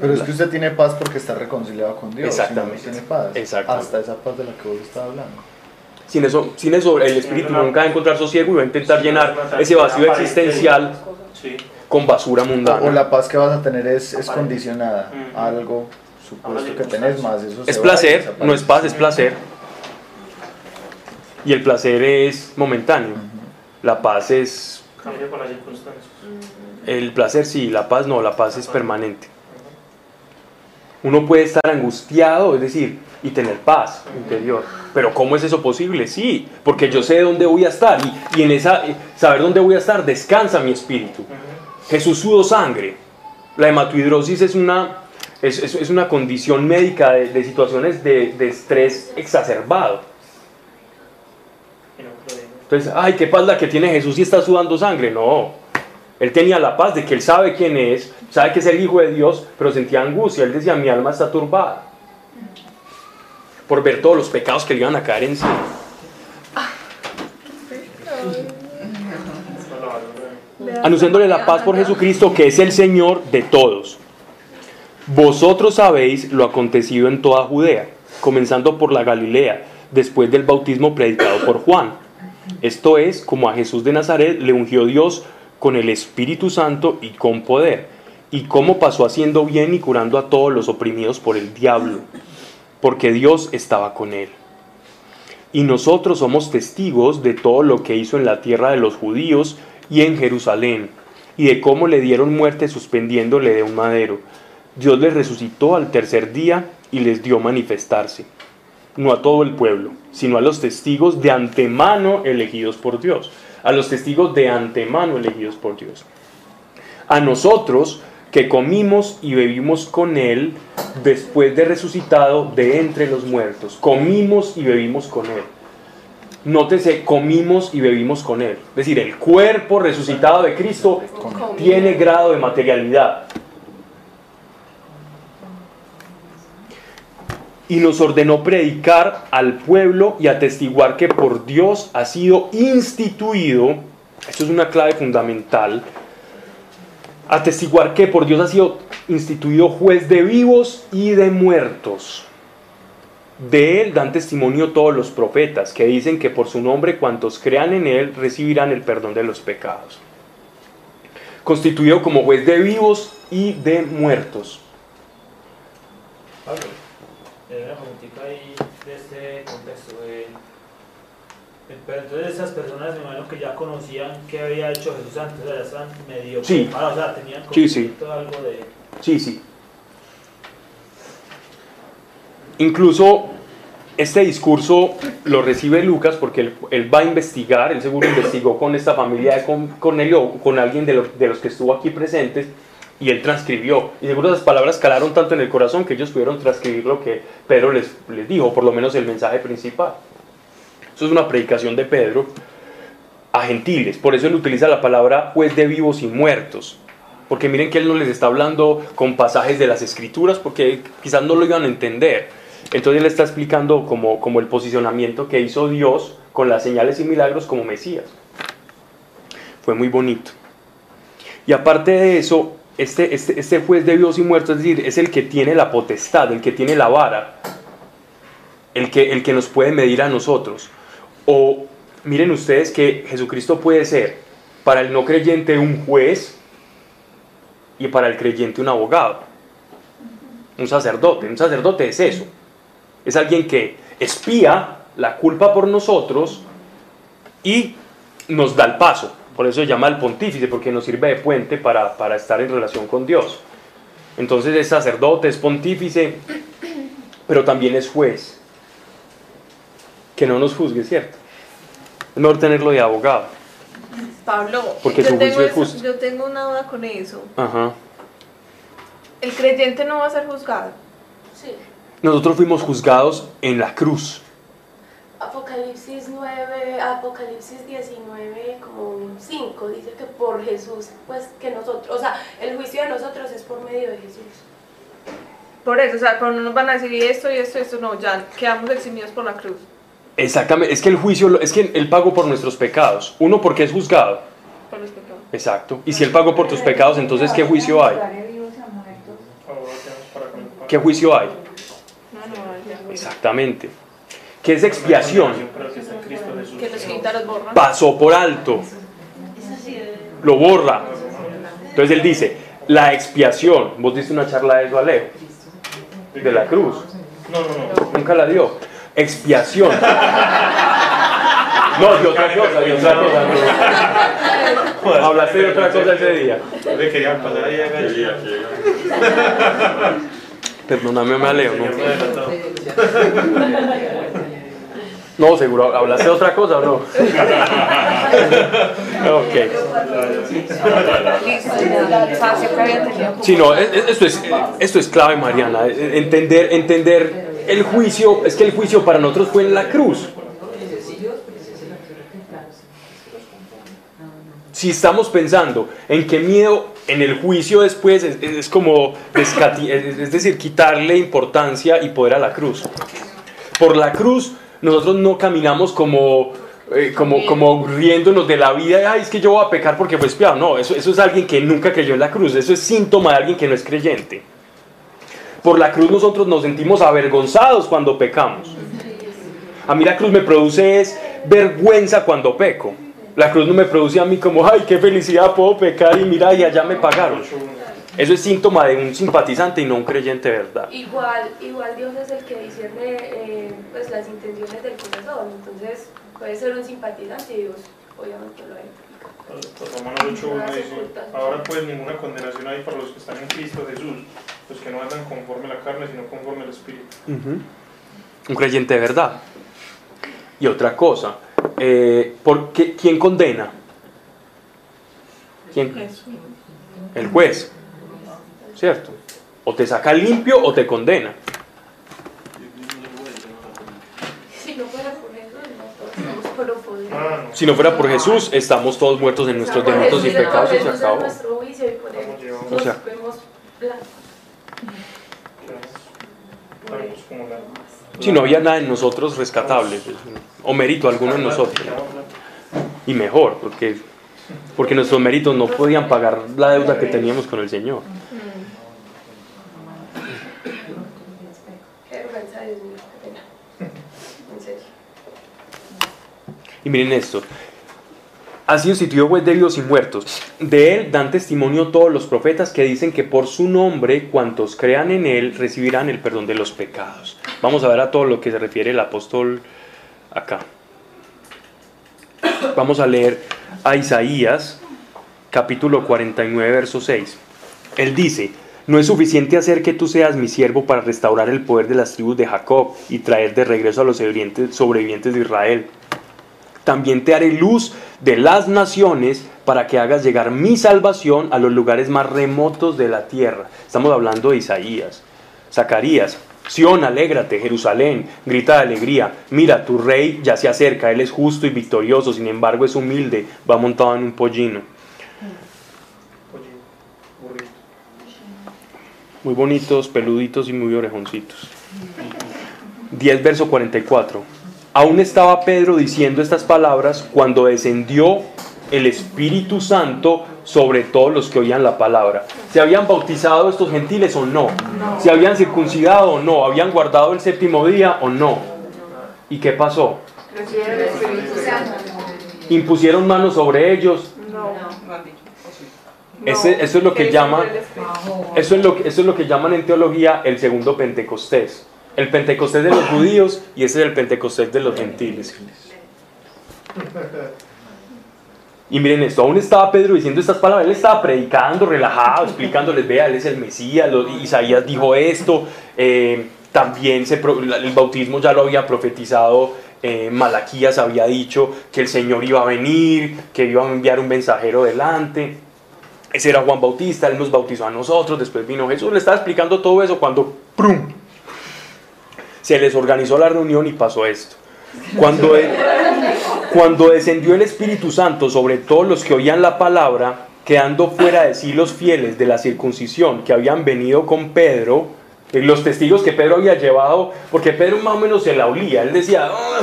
Pero es que usted tiene paz porque está reconciliado con Dios. Exactamente. Si no, tiene paz. Exactamente. Hasta esa paz de la que vos estabas hablando. Sin eso, sin eso el espíritu nunca va a encontrar sosiego y va a intentar llenar ese vacío existencial con basura O, o mundana. la paz que vas a tener es, es condicionada a algo supuesto que tenés más, eso Es placer, no es paz, es placer. Y el placer es momentáneo. La paz es... Cambia con las circunstancias. El placer sí, la paz no, la paz es permanente. Uno puede estar angustiado, es decir, y tener paz interior. Pero ¿cómo es eso posible? Sí, porque yo sé dónde voy a estar y, y en esa eh, saber dónde voy a estar descansa mi espíritu. Jesús sudó sangre. La hematohidrosis es una, es, es- es una condición médica de, de situaciones de, de estrés exacerbado. Entonces, ay, qué paz la que tiene Jesús y está sudando sangre. No, él tenía la paz de que él sabe quién es, sabe que es el Hijo de Dios, pero sentía angustia. Él decía, mi alma está turbada por ver todos los pecados que le iban a caer encima. Anunciándole la paz por Jesucristo, que es el Señor de todos. Vosotros sabéis lo acontecido en toda Judea, comenzando por la Galilea, después del bautismo predicado por Juan. Esto es, como a Jesús de Nazaret le ungió Dios con el Espíritu Santo y con poder, y cómo pasó haciendo bien y curando a todos los oprimidos por el diablo, porque Dios estaba con él. Y nosotros somos testigos de todo lo que hizo en la tierra de los judíos y en Jerusalén, y de cómo le dieron muerte suspendiéndole de un madero. Dios les resucitó al tercer día y les dio manifestarse, no a todo el pueblo, sino a los testigos de antemano elegidos por Dios, a los testigos de antemano elegidos por Dios. A nosotros que comimos y bebimos con Él después de resucitado de entre los muertos. Comimos y bebimos con Él. Nótese, comimos y bebimos con Él. Es decir, el cuerpo resucitado de Cristo tiene grado de materialidad. Y nos ordenó predicar al pueblo y atestiguar que por Dios ha sido instituido, esto es una clave fundamental, atestiguar que por Dios ha sido instituido juez de vivos y de muertos. De él dan testimonio todos los profetas, que dicen que por su nombre cuantos crean en él recibirán el perdón de los pecados. Constituido como juez de vivos y de muertos. Pablo, ahí de este contexto. Pero entonces esas personas me imagino que ya conocían qué había hecho Jesús antes, o sea, ya estaban medio Sí. preparados, o sea, tenían Sí, sí. algo de... Sí, sí. Incluso este discurso lo recibe Lucas porque él, él va a investigar, él seguro investigó con esta familia de Con- Cornelio, con alguien de, lo- de los que estuvo aquí presentes, y él transcribió. Y seguro esas palabras calaron tanto en el corazón que ellos pudieron transcribir lo que Pedro les, les dijo, por lo menos el mensaje principal. Eso es una predicación de Pedro a gentiles, por eso él utiliza la palabra juez de vivos y muertos. Porque miren que él no les está hablando con pasajes de las escrituras porque quizás no lo iban a entender. Entonces él está explicando como, como el posicionamiento que hizo Dios con las señales y milagros como Mesías. Fue muy bonito. Y aparte de eso, este, este, este juez de vivos y muertos, es decir, es el que tiene la potestad, el que tiene la vara, el que, el que nos puede medir a nosotros. O miren ustedes que Jesucristo puede ser para el no creyente un juez y para el creyente un abogado, un sacerdote. Un sacerdote es eso. Es alguien que espía la culpa por nosotros y nos da el paso. Por eso se llama el pontífice, porque nos sirve de puente para, para estar en relación con Dios. Entonces es sacerdote, es pontífice, pero también es juez. Que no nos juzgue, ¿cierto? Es mejor tenerlo de abogado. Pablo, Porque yo, su tengo juicio es eso- justo. yo tengo una duda con eso. Ajá. El creyente no va a ser juzgado. Sí. Nosotros fuimos juzgados en la cruz. Apocalipsis 9, Apocalipsis 19, como 5, dice que por Jesús, pues que nosotros, o sea, el juicio de nosotros es por medio de Jesús. Por eso, o sea, cuando nos van a decir esto y esto y esto, no, ya quedamos eximidos por la cruz. Exactamente, es que el juicio, lo- es que él pagó por nuestros pecados. Uno, porque es juzgado. Por los pecados. Exacto. Y si él pagó por tus pecados, entonces ¿qué juicio hay? ¿Qué juicio hay? Exactamente. ¿Qué es expiación? Pasó por alto. Lo borra. Entonces él dice, la expiación, vos diste una charla de eso, Alejo. de la cruz. No, no, no. Nunca la dio. Expiación. No, de otra cosa, de otra cosa. Hablaste de otra cosa ese día. Le quería pasar ahí. Perdóname, me aleo, ¿no? No, seguro, ¿hablaste de otra cosa o no? ok. Sí, no, es- es- esto es, esto es clave, Mariana. Entender, entender el juicio, es que el juicio para nosotros fue en la cruz. Si estamos pensando en qué miedo en el juicio después, es, como, es decir, quitarle importancia y poder a la cruz. Por la cruz nosotros no caminamos como, eh, como, como riéndonos de la vida, ay, es que yo voy a pecar porque fue espiado. No, eso, eso es alguien que nunca creyó en la cruz, eso es síntoma de alguien que no es creyente. Por la cruz nosotros nos sentimos avergonzados cuando pecamos. A mí la cruz me produce es vergüenza cuando peco. La cruz no me produce a mí como, ay, qué felicidad, puedo pecar y mira, y allá me pagaron. Eso es síntoma de un simpatizante y no un creyente verdad. Igual, igual Dios es el que discierne eh, pues, las intenciones del corazón, entonces puede ser un simpatizante y Dios obviamente lo identifica. Pues Romanos 8.1 dice, ahora pues ninguna condenación hay para los que están en Cristo Jesús, los que no andan conforme a la carne, sino conforme al Espíritu. Un creyente de verdad. Y otra cosa, eh, ¿por qué- ¿quién condena? ¿Quién? El juez. ¿Cierto? O te saca limpio o te condena. Si no fuera por eso, no estamos por lo poder. No. Si no fuera por Jesús, estamos todos muertos en nuestros delitos y pecados y se acabó. O sea. nos vemos blancos. Estamos como Si no había nada en nosotros rescatable, o mérito alguno en nosotros. Y mejor, porque, porque nuestros méritos no podían pagar la deuda que teníamos con el Señor. Y miren esto. Ha sido instituido juez de vivos y muertos. De él dan testimonio todos los profetas que dicen que por su nombre, cuantos crean en él, recibirán el perdón de los pecados. Vamos a ver a todo lo que se refiere el apóstol acá. Vamos a leer a Isaías, capítulo 49, verso 6. Él dice, no es suficiente hacer que tú seas mi siervo para restaurar el poder de las tribus de Jacob y traer de regreso a los sobrevivientes de Israel. También te haré luz de las naciones para que hagas llegar mi salvación a los lugares más remotos de la tierra. Estamos hablando de Isaías. Zacarías, Sión, alégrate, Jerusalén, grita de alegría. Mira, tu rey ya se acerca, él es justo y victorioso, sin embargo es humilde, va montado en un pollino. Muy bonitos, peluditos y muy orejoncitos. 10 verso 44. Aún estaba Pedro diciendo estas palabras cuando descendió el Espíritu Santo sobre todos los que oían la palabra. ¿Se habían bautizado estos gentiles o no? ¿Se habían circuncidado o no? ¿Habían guardado el séptimo día o no? ¿Y qué pasó? Recibieron el Espíritu Santo. ¿Impusieron manos sobre ellos? No. Ese- eso es lo que ¿Qué llaman, eso es lo, que- eso es lo que llaman en teología el segundo Pentecostés. El Pentecostés de los judíos y ese es el Pentecostés de los gentiles. [laughs] Y miren esto, aún estaba Pedro diciendo estas palabras, él estaba predicando, relajado, explicándoles, vea, él es el Mesías, Isaías dijo esto, eh, también el bautismo ya lo había profetizado, eh, Malaquías había dicho que el Señor iba a venir, que iba a enviar un mensajero delante. Ese era Juan Bautista, él nos bautizó a nosotros, después vino Jesús, le estaba explicando todo eso cuando ¡prum! se les organizó la reunión y pasó esto. Cuando, el- cuando descendió el Espíritu Santo sobre todos los que oían la palabra, quedando fuera de sí los fieles de la circuncisión que habían venido con Pedro, eh, los testigos que Pedro había llevado, porque Pedro más o menos se la olía, él decía, "Ah,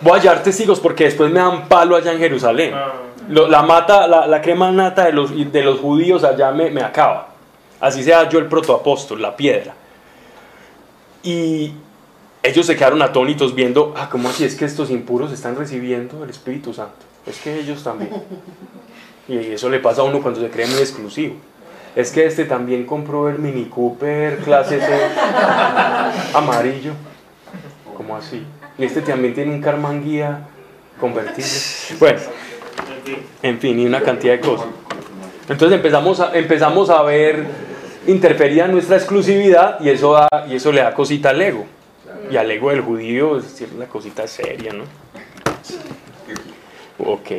voy a hallar testigos porque después me dan palo allá en Jerusalén. Ah, la, mata, la, la crema nata de los, de los judíos allá me, me acaba. Así sea yo el protoapóstol, la piedra. Y ellos se quedaron atónitos viendo, ah, ¿cómo así es que estos impuros están recibiendo el Espíritu Santo? Es que ellos también. [laughs] Y eso le pasa a uno cuando se cree muy exclusivo. Es que este también compró el Mini Cooper clase C [laughs] amarillo. ¿Cómo así? Y este también tiene un Carman Guía convertible. Bueno, en fin, y una cantidad de cosas. Entonces empezamos a, empezamos a ver interferida nuestra exclusividad y eso, da- y eso le da cosita al ego. Y al ego del judío es decir, la cosita seria, ¿no? Ok.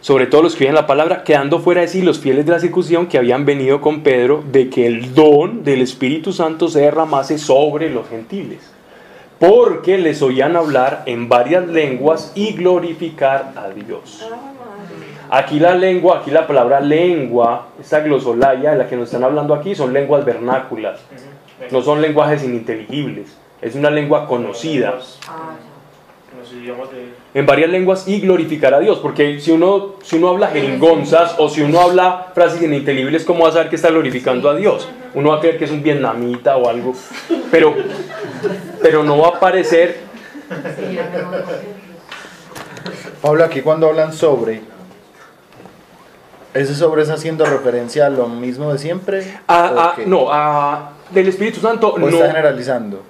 Sobre todo los que oían la palabra, quedando fuera de sí los fieles de la circuncisión que habían venido con Pedro, de que el don del Espíritu Santo se derramase sobre los gentiles. Porque les oían hablar en varias lenguas y glorificar a Dios. Aquí la lengua, aquí la palabra lengua, esta glosolaya de la que nos están hablando aquí, son lenguas vernáculas, no son lenguajes ininteligibles, es una lengua conocida En varias lenguas y glorificar a Dios, porque si uno, si uno habla jeringonzas o si uno habla frases ininteligibles, ¿cómo va a saber que está glorificando a Dios? Uno va a creer que es un vietnamita o algo, pero, pero no va a parecer Pablo, aquí cuando hablan sobre, ¿ese sobre es haciendo referencia a lo mismo de siempre? no, a, del Espíritu Santo, ¿O no, está generalizando?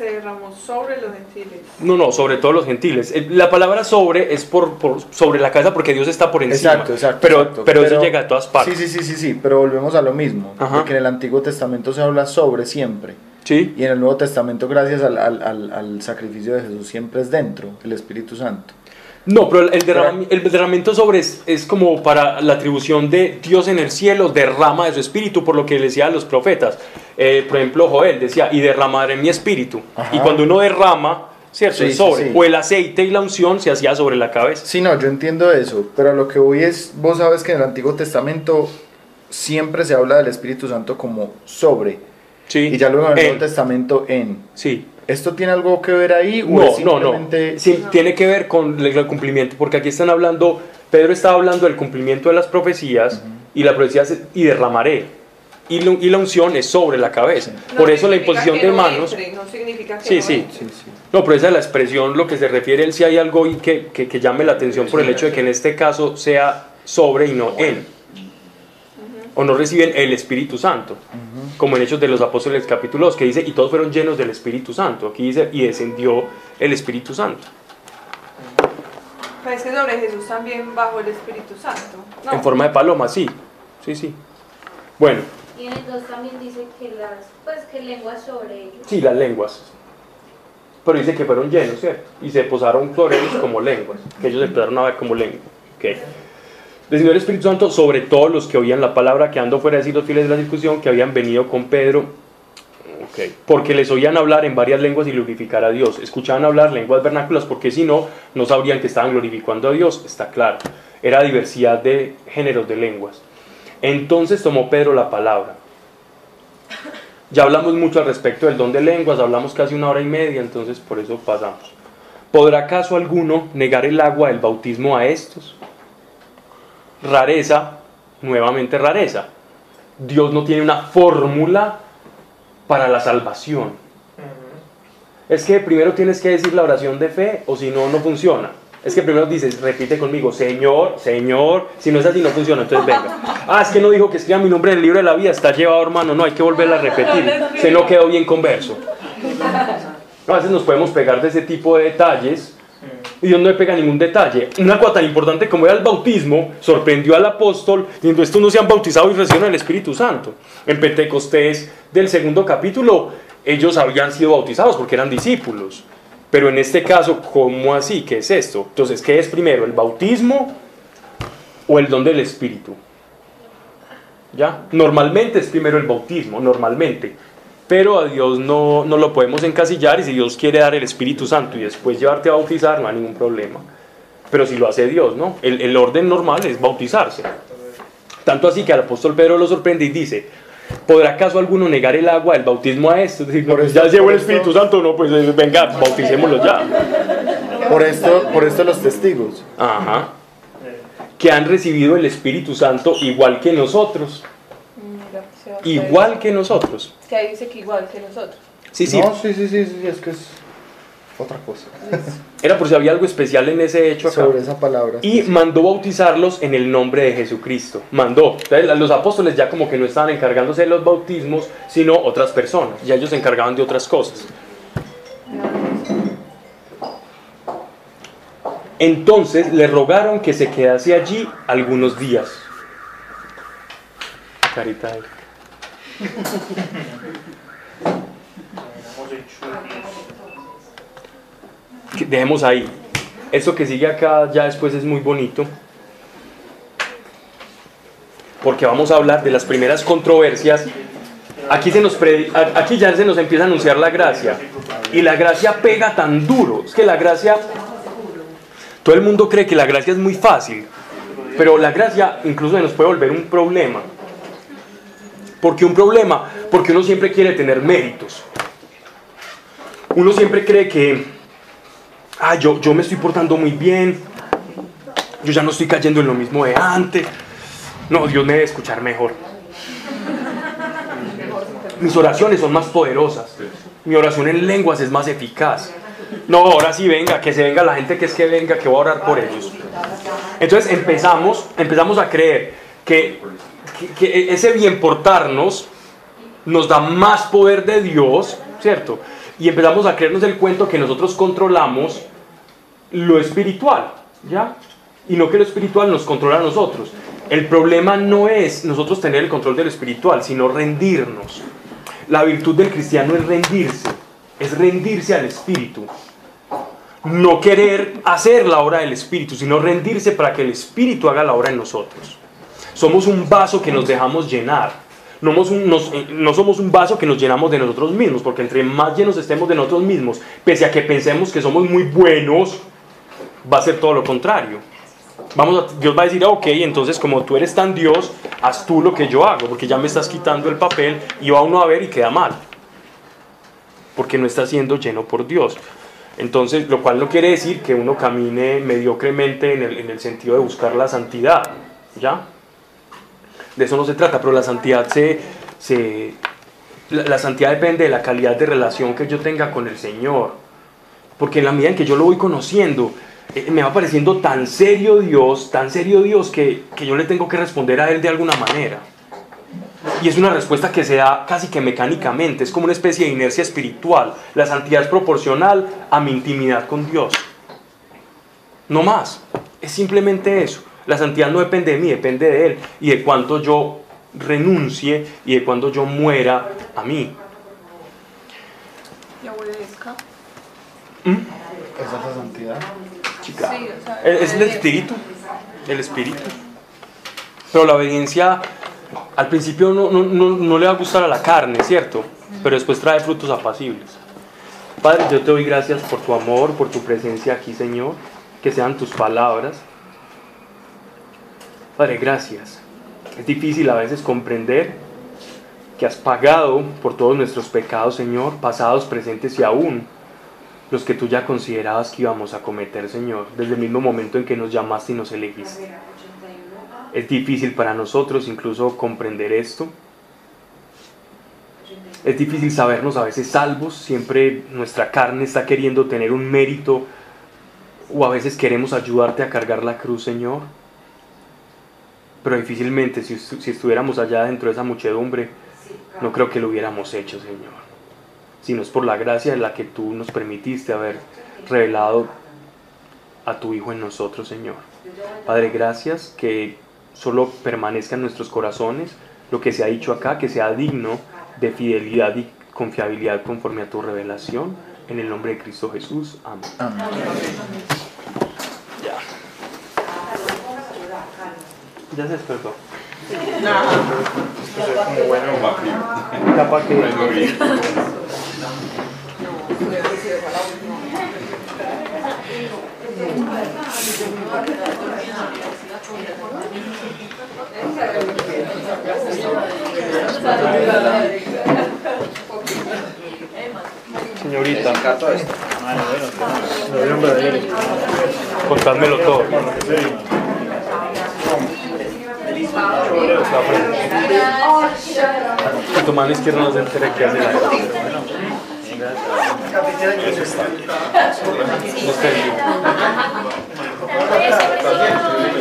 Se derramó sobre los gentiles. no, no, sobre todo los gentiles. Eh, La palabra sobre es por, por- sobre la cabeza porque Dios está por encima. Exacto, exacto. Pero, exacto. pero, eso llega a todas partes. Sí, sí, sí, sí, sí, pero volvemos a lo mismo. Ajá. Porque en el Antiguo Testamento se habla sobre siempre. Sí. Y en el Nuevo Testamento, gracias al, al- al- al sacrificio de Jesús, siempre es dentro, el Espíritu Santo. No, pero el, derram- el derramamiento sobre es, es como para la atribución de Dios en el cielo, derrama de su espíritu, por lo que decía a los profetas. Eh, por ejemplo, Joel decía, y derramaré mi espíritu. Ajá. Y cuando uno derrama, ¿cierto? Sí, el sobre, sí. o el aceite y la unción se hacía sobre la cabeza. Sí, no, yo entiendo eso, pero lo que voy es, vos sabes que en el Antiguo Testamento siempre se habla del Espíritu Santo como sobre, Sí. y ya luego en el. Nuevo Testamento en. Sí. ¿Esto tiene algo que ver ahí? o No, es no, no. simplemente- Sí, Tiene que ver con el cumplimiento, porque aquí están hablando, Pedro está hablando del cumplimiento de las profecías, y la profecía es, y derramaré. Y, la- y la unción es sobre la cabeza. No Por eso la imposición que de no manos. entre, no significa que Sí, no sí. entre. No, pero esa es la expresión, lo que se refiere, él si hay algo y que, que, que llame la atención por el hecho de que en este caso sea sobre y no en. O no reciben el Espíritu Santo, como en Hechos de los Apóstoles capítulo 2, que dice, y todos fueron llenos del Espíritu Santo. Aquí dice, y descendió el Espíritu Santo. Pero es que sobre Jesús también bajo el Espíritu Santo. No. En forma de paloma, sí. Sí, sí. Bueno, Y en el 2 también dice que las, pues que lenguas sobre ellos. sí, las lenguas. Pero dice que fueron llenos, ¿cierto? Y se posaron sobre ellos como lenguas, que ellos empezaron a ver como lenguas. Ok. Descendió el Espíritu Santo sobre todos los que oían la palabra, quedando fuera de sí los de la discusión que habían venido con Pedro. Porque les oían hablar en varias lenguas y glorificar a Dios. Escuchaban hablar lenguas vernáculas porque si no, no sabrían que estaban glorificando a Dios. Está claro. Era diversidad de géneros de lenguas. Entonces tomó Pedro la palabra. Ya hablamos mucho al respecto del don de lenguas, hablamos casi una hora y media, entonces por eso pasamos. ¿Podrá acaso alguno negar el agua del bautismo a estos? Rareza, nuevamente rareza. Dios no tiene una fórmula para la salvación. Es que primero tienes que decir la oración de fe o si no, no funciona. Es que primero dices, repite conmigo, Señor, Señor, si no es así no funciona, entonces venga. [laughs] Ah, es que no dijo que escriba mi nombre en el libro de la vida, está llevado hermano, no, hay que volverla a repetir. Se no quedó bien converso. [laughs] A veces nos podemos pegar de ese tipo de detalles Dios no le pega ningún detalle. Una cosa tan importante como era el bautismo sorprendió al apóstol diciendo estos no se han bautizado y reciben el Espíritu Santo. En Pentecostés del segundo capítulo ellos habían sido bautizados porque eran discípulos. Pero en este caso, ¿cómo así? ¿Qué es esto? Entonces, ¿qué es primero? ¿El bautismo o el don del Espíritu? ¿Ya? Normalmente es primero el bautismo, normalmente. Pero a Dios no, no lo podemos encasillar y si Dios quiere dar el Espíritu Santo y después llevarte a bautizar, no hay ningún problema. Pero si lo hace Dios, ¿no? El, el orden normal es bautizarse. Tanto así que al apóstol Pedro lo sorprende y dice, ¿podrá acaso alguno negar el agua del bautismo a esto? Es decir, no, pues ya llevo el Espíritu Santo, no, pues eh, venga, bauticémoslo ya. Por esto, por esto los testigos. Ajá. Que han recibido el Espíritu Santo igual que nosotros. Mira, se va a Igual que nosotros. Es que ahí dice que igual que nosotros. Sí, sí. No, sí, sí, sí, sí, es que es... otra cosa. [laughs] Era por si había algo especial en ese hecho acá. Sobre esa palabra. Y mandó bautizarlos en el nombre de Jesucristo. Mandó. Entonces, los apóstoles ya como que no estaban encargándose de los bautismos, sino otras personas. Ya ellos se encargaban de otras cosas. Entonces le rogaron que se quedase allí algunos días. Carita Dejemos ahí. Eso que sigue acá ya después es muy bonito. Porque vamos a hablar de las primeras controversias. Aquí, se nos pre- aquí ya se nos empieza a anunciar la gracia. Y la gracia pega tan duro. Es que la gracia... Todo el mundo cree que la gracia es muy fácil. Pero la gracia incluso se nos puede volver un problema. ¿Por qué un problema? Porque uno siempre quiere tener méritos. Uno siempre cree que, ah, yo, yo me estoy portando muy bien, yo ya no estoy cayendo en lo mismo de antes. No, Dios me debe escuchar mejor. Mis oraciones son más poderosas. Mi oración en lenguas es más eficaz. No, ahora sí venga, que se venga la gente que es que venga, que voy a orar por ellos. Entonces empezamos, empezamos a creer que, que- ese bien portarnos nos da más poder de Dios, ¿cierto? Y empezamos a creernos el cuento que nosotros controlamos lo espiritual, ¿ya? Y no que lo espiritual nos controla a nosotros. El problema no es nosotros tener el control de lo espiritual, sino rendirnos. La virtud del cristiano es rendirse, es rendirse al espíritu. No querer hacer la obra del espíritu, sino rendirse para que el espíritu haga la obra en nosotros. Somos un vaso que nos dejamos llenar. No, somos un- nos- eh, no somos un vaso que nos llenamos de nosotros mismos, porque entre más llenos estemos de nosotros mismos, pese a que pensemos que somos muy buenos, va a ser todo lo contrario. Vamos Dios va a decir, "Ah, ok, entonces como tú eres tan Dios, haz tú lo que yo hago, porque ya me estás quitando el papel y va uno a ver y queda mal, porque no está siendo lleno por Dios. Entonces, lo cual no quiere decir que uno camine mediocremente en el, en el sentido de buscar la santidad, ¿ya? De eso no se trata, pero la santidad se, se la, santidad depende de la calidad de relación que yo tenga con el Señor. Porque en la medida en que yo lo voy conociendo, eh, me va pareciendo tan serio Dios, tan serio Dios, que, que yo le tengo que responder a Él de alguna manera. Y es una respuesta que se da casi que mecánicamente, es como una especie de inercia espiritual. La santidad es proporcional a mi intimidad con Dios. No más, es simplemente eso. La santidad no depende de mí, depende de Él y de cuánto yo renuncie y de cuánto yo muera a mí. Ya obedezca. Esa es la santidad. Chica. Sí, o sea, Es el espíritu, el espíritu. Pero la obediencia al principio no, no, no, no le va a gustar a la carne, ¿cierto? Pero después trae frutos apacibles. Padre, yo te doy gracias por tu amor, por tu presencia aquí, Señor. Que sean tus palabras. Padre, gracias. Es difícil a veces comprender que has pagado por todos nuestros pecados, Señor, pasados, presentes y aún los que tú ya considerabas que íbamos a cometer, Señor, desde el mismo momento en que nos llamaste y nos elegiste. Es difícil para nosotros incluso comprender esto. Es difícil sabernos a veces salvos, siempre nuestra carne está queriendo tener un mérito o a veces queremos ayudarte a cargar la cruz, Señor. Pero difícilmente si, si estuviéramos allá dentro de esa muchedumbre, no creo que lo hubiéramos hecho, Señor sino es por la gracia de la que tú nos permitiste haber revelado a tu Hijo en nosotros, Señor. Padre, gracias que solo permanezca en nuestros corazones lo que se ha dicho acá, que sea digno de fidelidad y confiabilidad conforme a tu revelación. En el nombre de Cristo Jesús. Amén. Ya. Ya se despertó. como bueno, Ya para que- Señorita. Contádmelo todo. Y tu mano izquierda no se entere que hace la Eso está.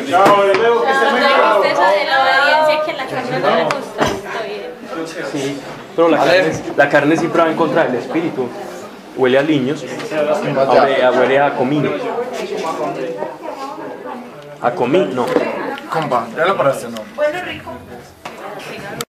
Chao, les veo que estén muy claros. de la obediencia que la carne no le gusta. Está bien. Sí, pero la carne, la carne siempre va en contra del espíritu. Huele a niños, huele, a- huele a comino. A comino, no. Comba, ya lo paraste, ¿no? Bueno, rico.